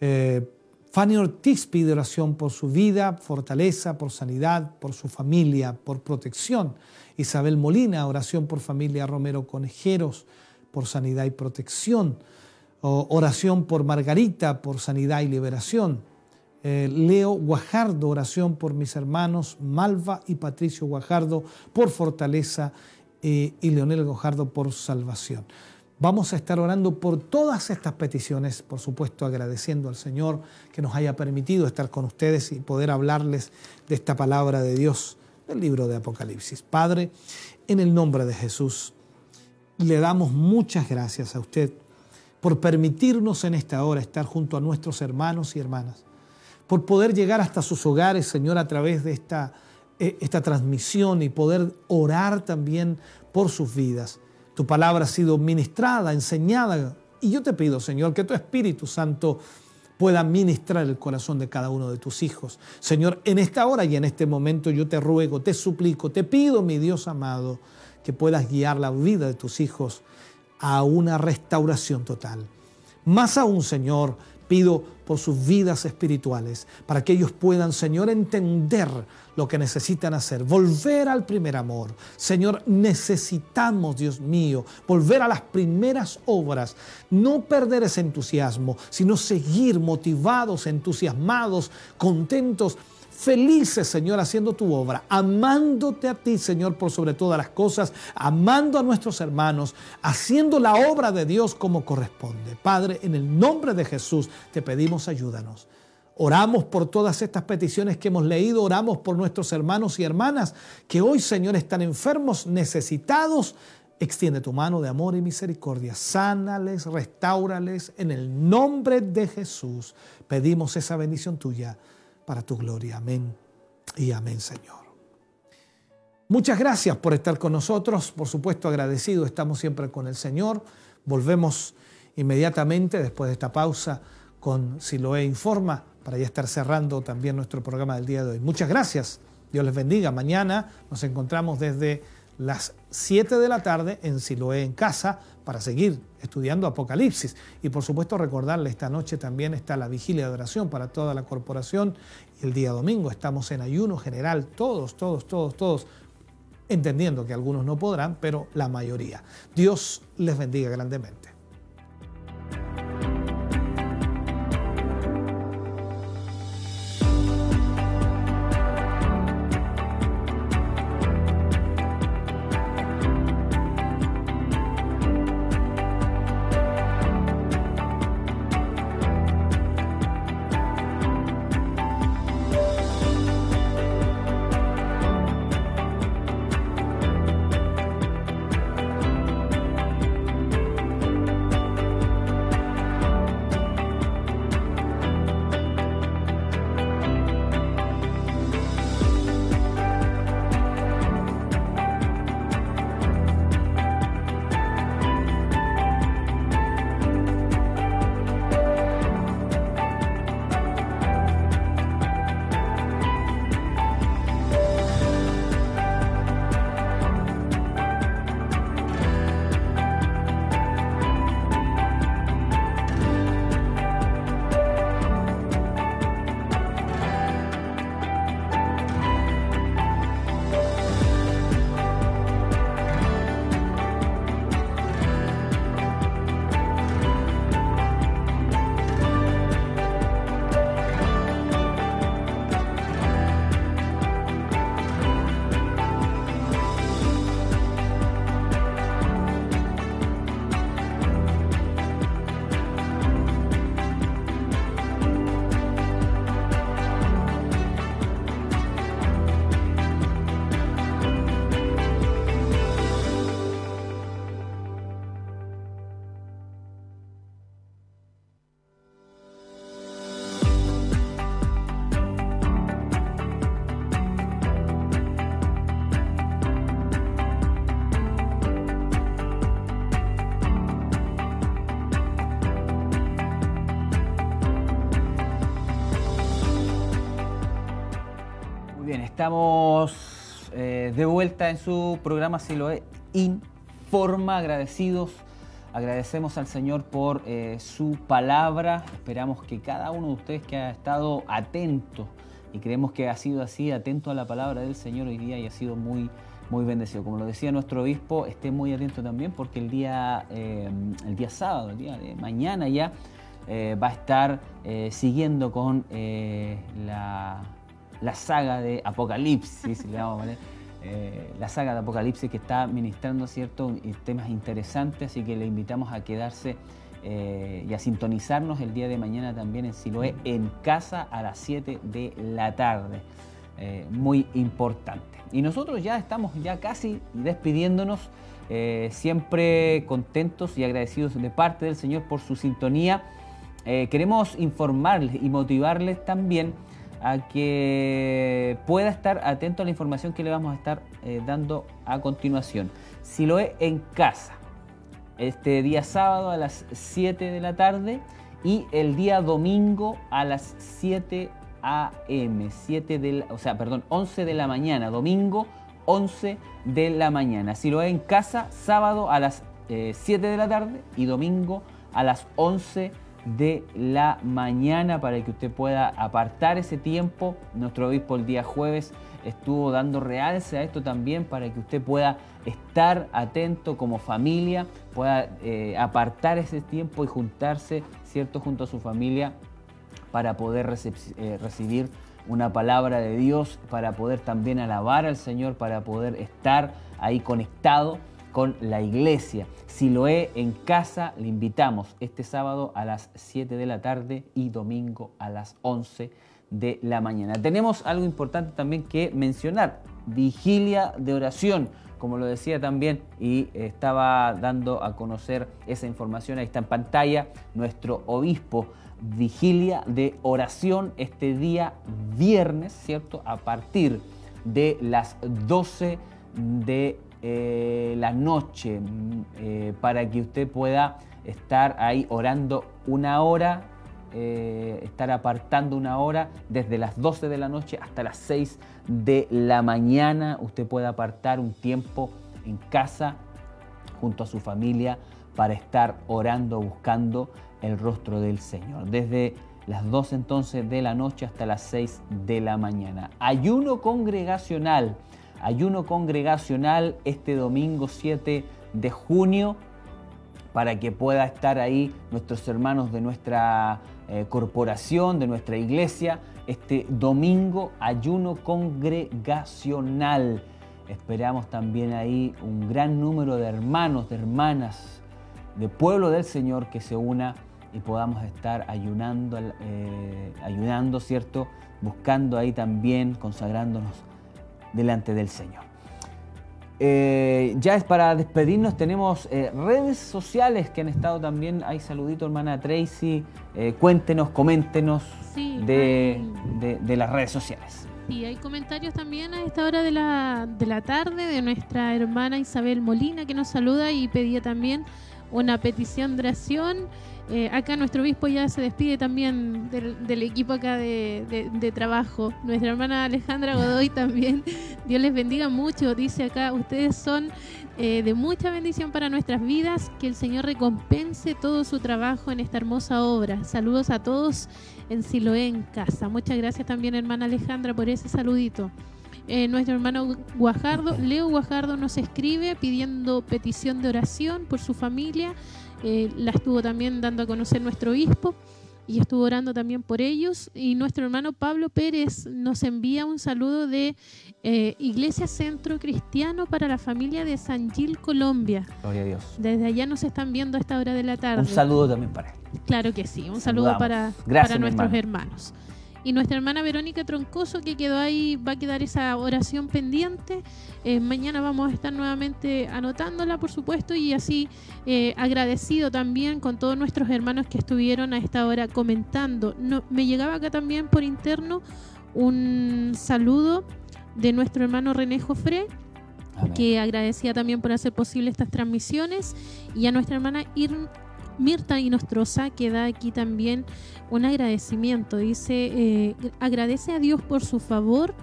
Eh, Fanny Ortiz pide oración por su vida, fortaleza, por sanidad, por su familia, por protección. Isabel Molina, oración por familia Romero Conejeros, por sanidad y protección. oración por Margarita, por sanidad y liberación. Eh, Leo Guajardo, oración por mis hermanos Malva y Patricio Guajardo, por fortaleza eh, y Leonel Guajardo por salvación. Vamos a estar orando por todas estas peticiones, por supuesto agradeciendo al Señor que nos haya permitido estar con ustedes y poder hablarles de esta palabra de Dios del libro de Apocalipsis. Padre, en el nombre de Jesús, le damos muchas gracias a usted por permitirnos en esta hora estar junto a nuestros hermanos y hermanas, por poder llegar hasta sus hogares, Señor, a través de esta, eh, esta transmisión y poder orar también por sus vidas. Tu palabra ha sido ministrada, enseñada. Y yo te pido, Señor, que tu Espíritu Santo pueda ministrar el corazón de cada uno de tus hijos. Señor, en esta hora y en este momento yo te ruego, te suplico, te pido, mi Dios amado, que puedas guiar la vida de tus hijos a una restauración total. Más aún, Señor, pido por sus vidas espirituales, para que ellos puedan, Señor, entender lo que necesitan hacer, volver al primer amor. Señor, necesitamos, Dios mío, volver a las primeras obras, no perder ese entusiasmo, sino seguir motivados, entusiasmados, contentos felices, Señor, haciendo tu obra, amándote a ti, Señor, por sobre todas las cosas, amando a nuestros hermanos, haciendo la obra de Dios como corresponde. Padre, en el nombre de Jesús te pedimos ayúdanos. Oramos por todas estas peticiones que hemos leído, oramos por nuestros hermanos y hermanas que hoy, Señor, están enfermos, necesitados. Extiende tu mano de amor y misericordia, sánales, restaurales, en el nombre de Jesús. Pedimos esa bendición tuya para tu gloria. Amén y amén, Señor. Muchas gracias por estar con nosotros. Por supuesto, agradecido estamos siempre con el Señor. Volvemos inmediatamente después de esta pausa con Siloé Informa para ya estar cerrando también nuestro programa del día de hoy. Muchas gracias. Dios les bendiga. Mañana nos encontramos desde las 7 de la tarde en Siloé en casa para seguir estudiando Apocalipsis. Y por supuesto recordarle, esta noche también está la vigilia de oración para toda la corporación y el día domingo estamos en ayuno general, todos, todos, todos, todos, entendiendo que algunos no podrán, pero la mayoría. Dios les bendiga grandemente. Estamos eh, de vuelta en su programa Siloé Informa, agradecidos. Agradecemos al Señor por eh, su palabra. Esperamos que cada uno de ustedes que ha estado atento y creemos que ha sido así, atento a la palabra del Señor hoy día y ha sido muy, muy bendecido. Como lo decía nuestro obispo, esté muy atento también porque el día, eh, el día sábado, el día de mañana ya, va a estar siguiendo con la la saga de Apocalipsis, eh, la saga de Apocalipsis que está ministrando ciertos temas interesantes, así que le invitamos a quedarse eh, y a sintonizarnos el día de mañana también en Siloé, en casa a las 7 de la tarde. Eh, muy importante. Y nosotros ya estamos ya casi despidiéndonos, siempre contentos y agradecidos de parte del Señor por su sintonía. queremos informarles y motivarles también a que pueda estar atento a la información que le vamos a estar eh, dando a continuación. Si lo es en casa, este día sábado a las 7 de la tarde y el día domingo a las 7 a.m., 7 de o sea, perdón, 11 de la mañana, domingo 11 de la mañana. Si lo es en casa, sábado a las 7 eh, de la tarde y domingo a las 11 de de la mañana para que usted pueda apartar ese tiempo. Nuestro obispo el día jueves estuvo dando realce a esto también para que usted pueda estar atento como familia, pueda eh, apartar ese tiempo y juntarse, ¿cierto?, junto a su familia para poder eh, recibir una palabra de Dios, para poder también alabar al Señor, para poder estar ahí conectado con la iglesia. Si lo he en casa, le invitamos este sábado a las 7 de la tarde y domingo a las 11 de la mañana. Tenemos algo importante también que mencionar, vigilia de oración. Como lo decía también y estaba dando a conocer esa información, ahí está en pantalla, nuestro obispo, vigilia de oración este día viernes, ¿cierto? A partir de las 12 de eh, la noche mm, eh, para que usted pueda estar ahí orando una hora, eh, estar apartando una hora desde las 12 de la noche hasta las 6 de la mañana. Usted puede apartar un tiempo en casa junto a su familia para estar orando, buscando el rostro del Señor. Desde las 12 entonces de la noche hasta las 6 de la mañana. Ayuno congregacional ayuno congregacional este domingo 7 de junio para que pueda estar ahí nuestros hermanos de nuestra eh, corporación, de nuestra iglesia, este domingo ayuno congregacional. Esperamos también ahí un gran número de hermanos, de hermanas, de pueblo del Señor que se una y podamos estar ayunando, eh, ¿cierto? Buscando ahí también, consagrándonos delante del Señor. Eh, ya es para despedirnos, tenemos eh, redes sociales que han estado también. Hay saludito, hermana Tracy. Eh, cuéntenos, coméntenos de, las redes sociales. Y hay comentarios también a esta hora de la, de la tarde de nuestra hermana Isabel Molina que nos saluda y pedía también una petición de oración. Eh, acá nuestro obispo ya se despide también del, equipo acá de, trabajo. Nuestra hermana Alejandra Godoy también. Dios les bendiga mucho. Dice acá, ustedes son eh, de mucha bendición para nuestras vidas. Que el Señor recompense todo su trabajo en esta hermosa obra. Saludos a todos en Siloé en casa. Muchas gracias también hermana Alejandra por ese saludito. Eh, nuestro hermano Guajardo, Leo Guajardo nos escribe pidiendo petición de oración por su familia eh, la estuvo también dando a conocer nuestro obispo y estuvo orando también por ellos. Y nuestro hermano Pablo Pérez nos envía un saludo de eh, Iglesia Centro Cristiano para la familia de San Gil, Colombia. Gloria a Dios. Desde allá nos están viendo a esta hora de la tarde. Un saludo también para él. Claro que sí, un saludo para, para nuestros hermanos. Y nuestra hermana Verónica Troncoso, que quedó ahí, va a quedar esa oración pendiente. Eh, mañana vamos a estar nuevamente anotándola, por supuesto, y así eh, agradecido también con todos nuestros hermanos que estuvieron a esta hora comentando. No, me llegaba acá también por interno un saludo de nuestro hermano René Jofre, que agradecía también por hacer posible estas transmisiones, y a nuestra hermana Ir Mirta Inostrosa que da aquí también un agradecimiento. Dice, eh, agradece a Dios por su favor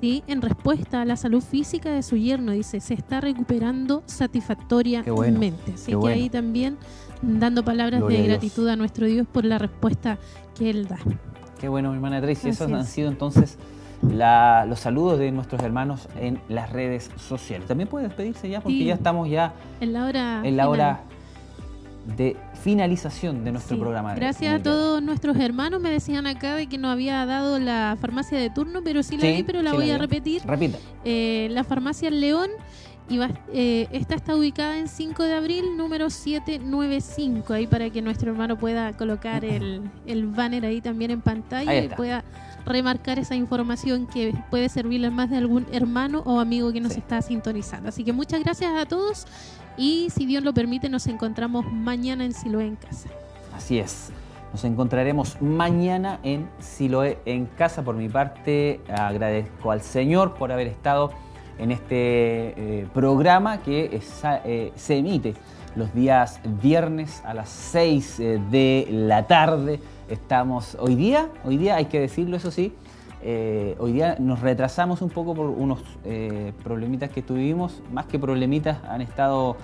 ¿sí? en respuesta a la salud física de su yerno. Dice, se está recuperando satisfactoriamente. Así que ahí también dando palabras de gratitud a nuestro Dios por la respuesta que Él da. Qué bueno, mi hermana Tracy. Esos han sido entonces los saludos de nuestros hermanos en las redes sociales. También puede despedirse ya porque ya estamos ya en la hora, en la hora de finalización de nuestro programa. Gracias a todos nuestros hermanos. Me decían acá de que no había dado la farmacia de turno, pero sí la vi, pero la voy a repetir. Repita. Eh, la farmacia León y eh, esta está ubicada en 5 de abril, número 795, ahí para que nuestro hermano pueda colocar el, el banner ahí también en pantalla y pueda remarcar esa información que puede servirle más de algún hermano o amigo que nos está sintonizando. Así que muchas gracias a todos y si Dios lo permite nos encontramos mañana en Siloé en casa. Así es. Nos encontraremos mañana en Siloé en casa. Por mi parte, agradezco al Señor por haber estado en este eh, programa que eh, se emite los días viernes a las 6 eh, de la tarde. Estamos hoy día, hoy día hay que decirlo eso sí, hoy día nos retrasamos un poco por unos problemitas que tuvimos, más que problemitas han estado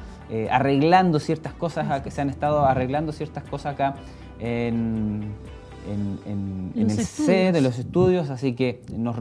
arreglando ciertas cosas, que se han estado arreglando ciertas cosas acá en, en, el C de los estudios, así que nos,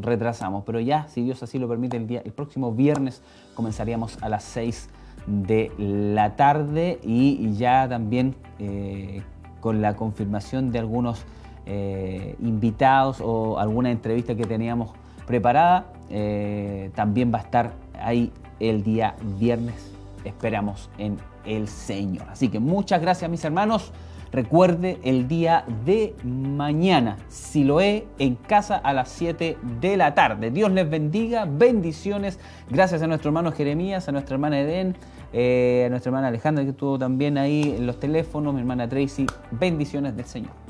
retrasamos. Pero ya, si Dios así lo permite, el, día, el próximo viernes comenzaríamos a las 6 de la tarde y ya también eh, con la confirmación de algunos eh, invitados o alguna entrevista que teníamos preparada, eh, también va a estar ahí el día viernes. Esperamos en el Señor. Así que muchas gracias mis hermanos. Recuerde el día de mañana, si lo he, en casa a las 7 de la tarde. Dios les bendiga, bendiciones. Gracias a nuestro hermano Jeremías, a nuestra hermana Eden, eh, a nuestra hermana Alejandra que estuvo también ahí en los teléfonos, mi hermana Tracy. Bendiciones del Señor.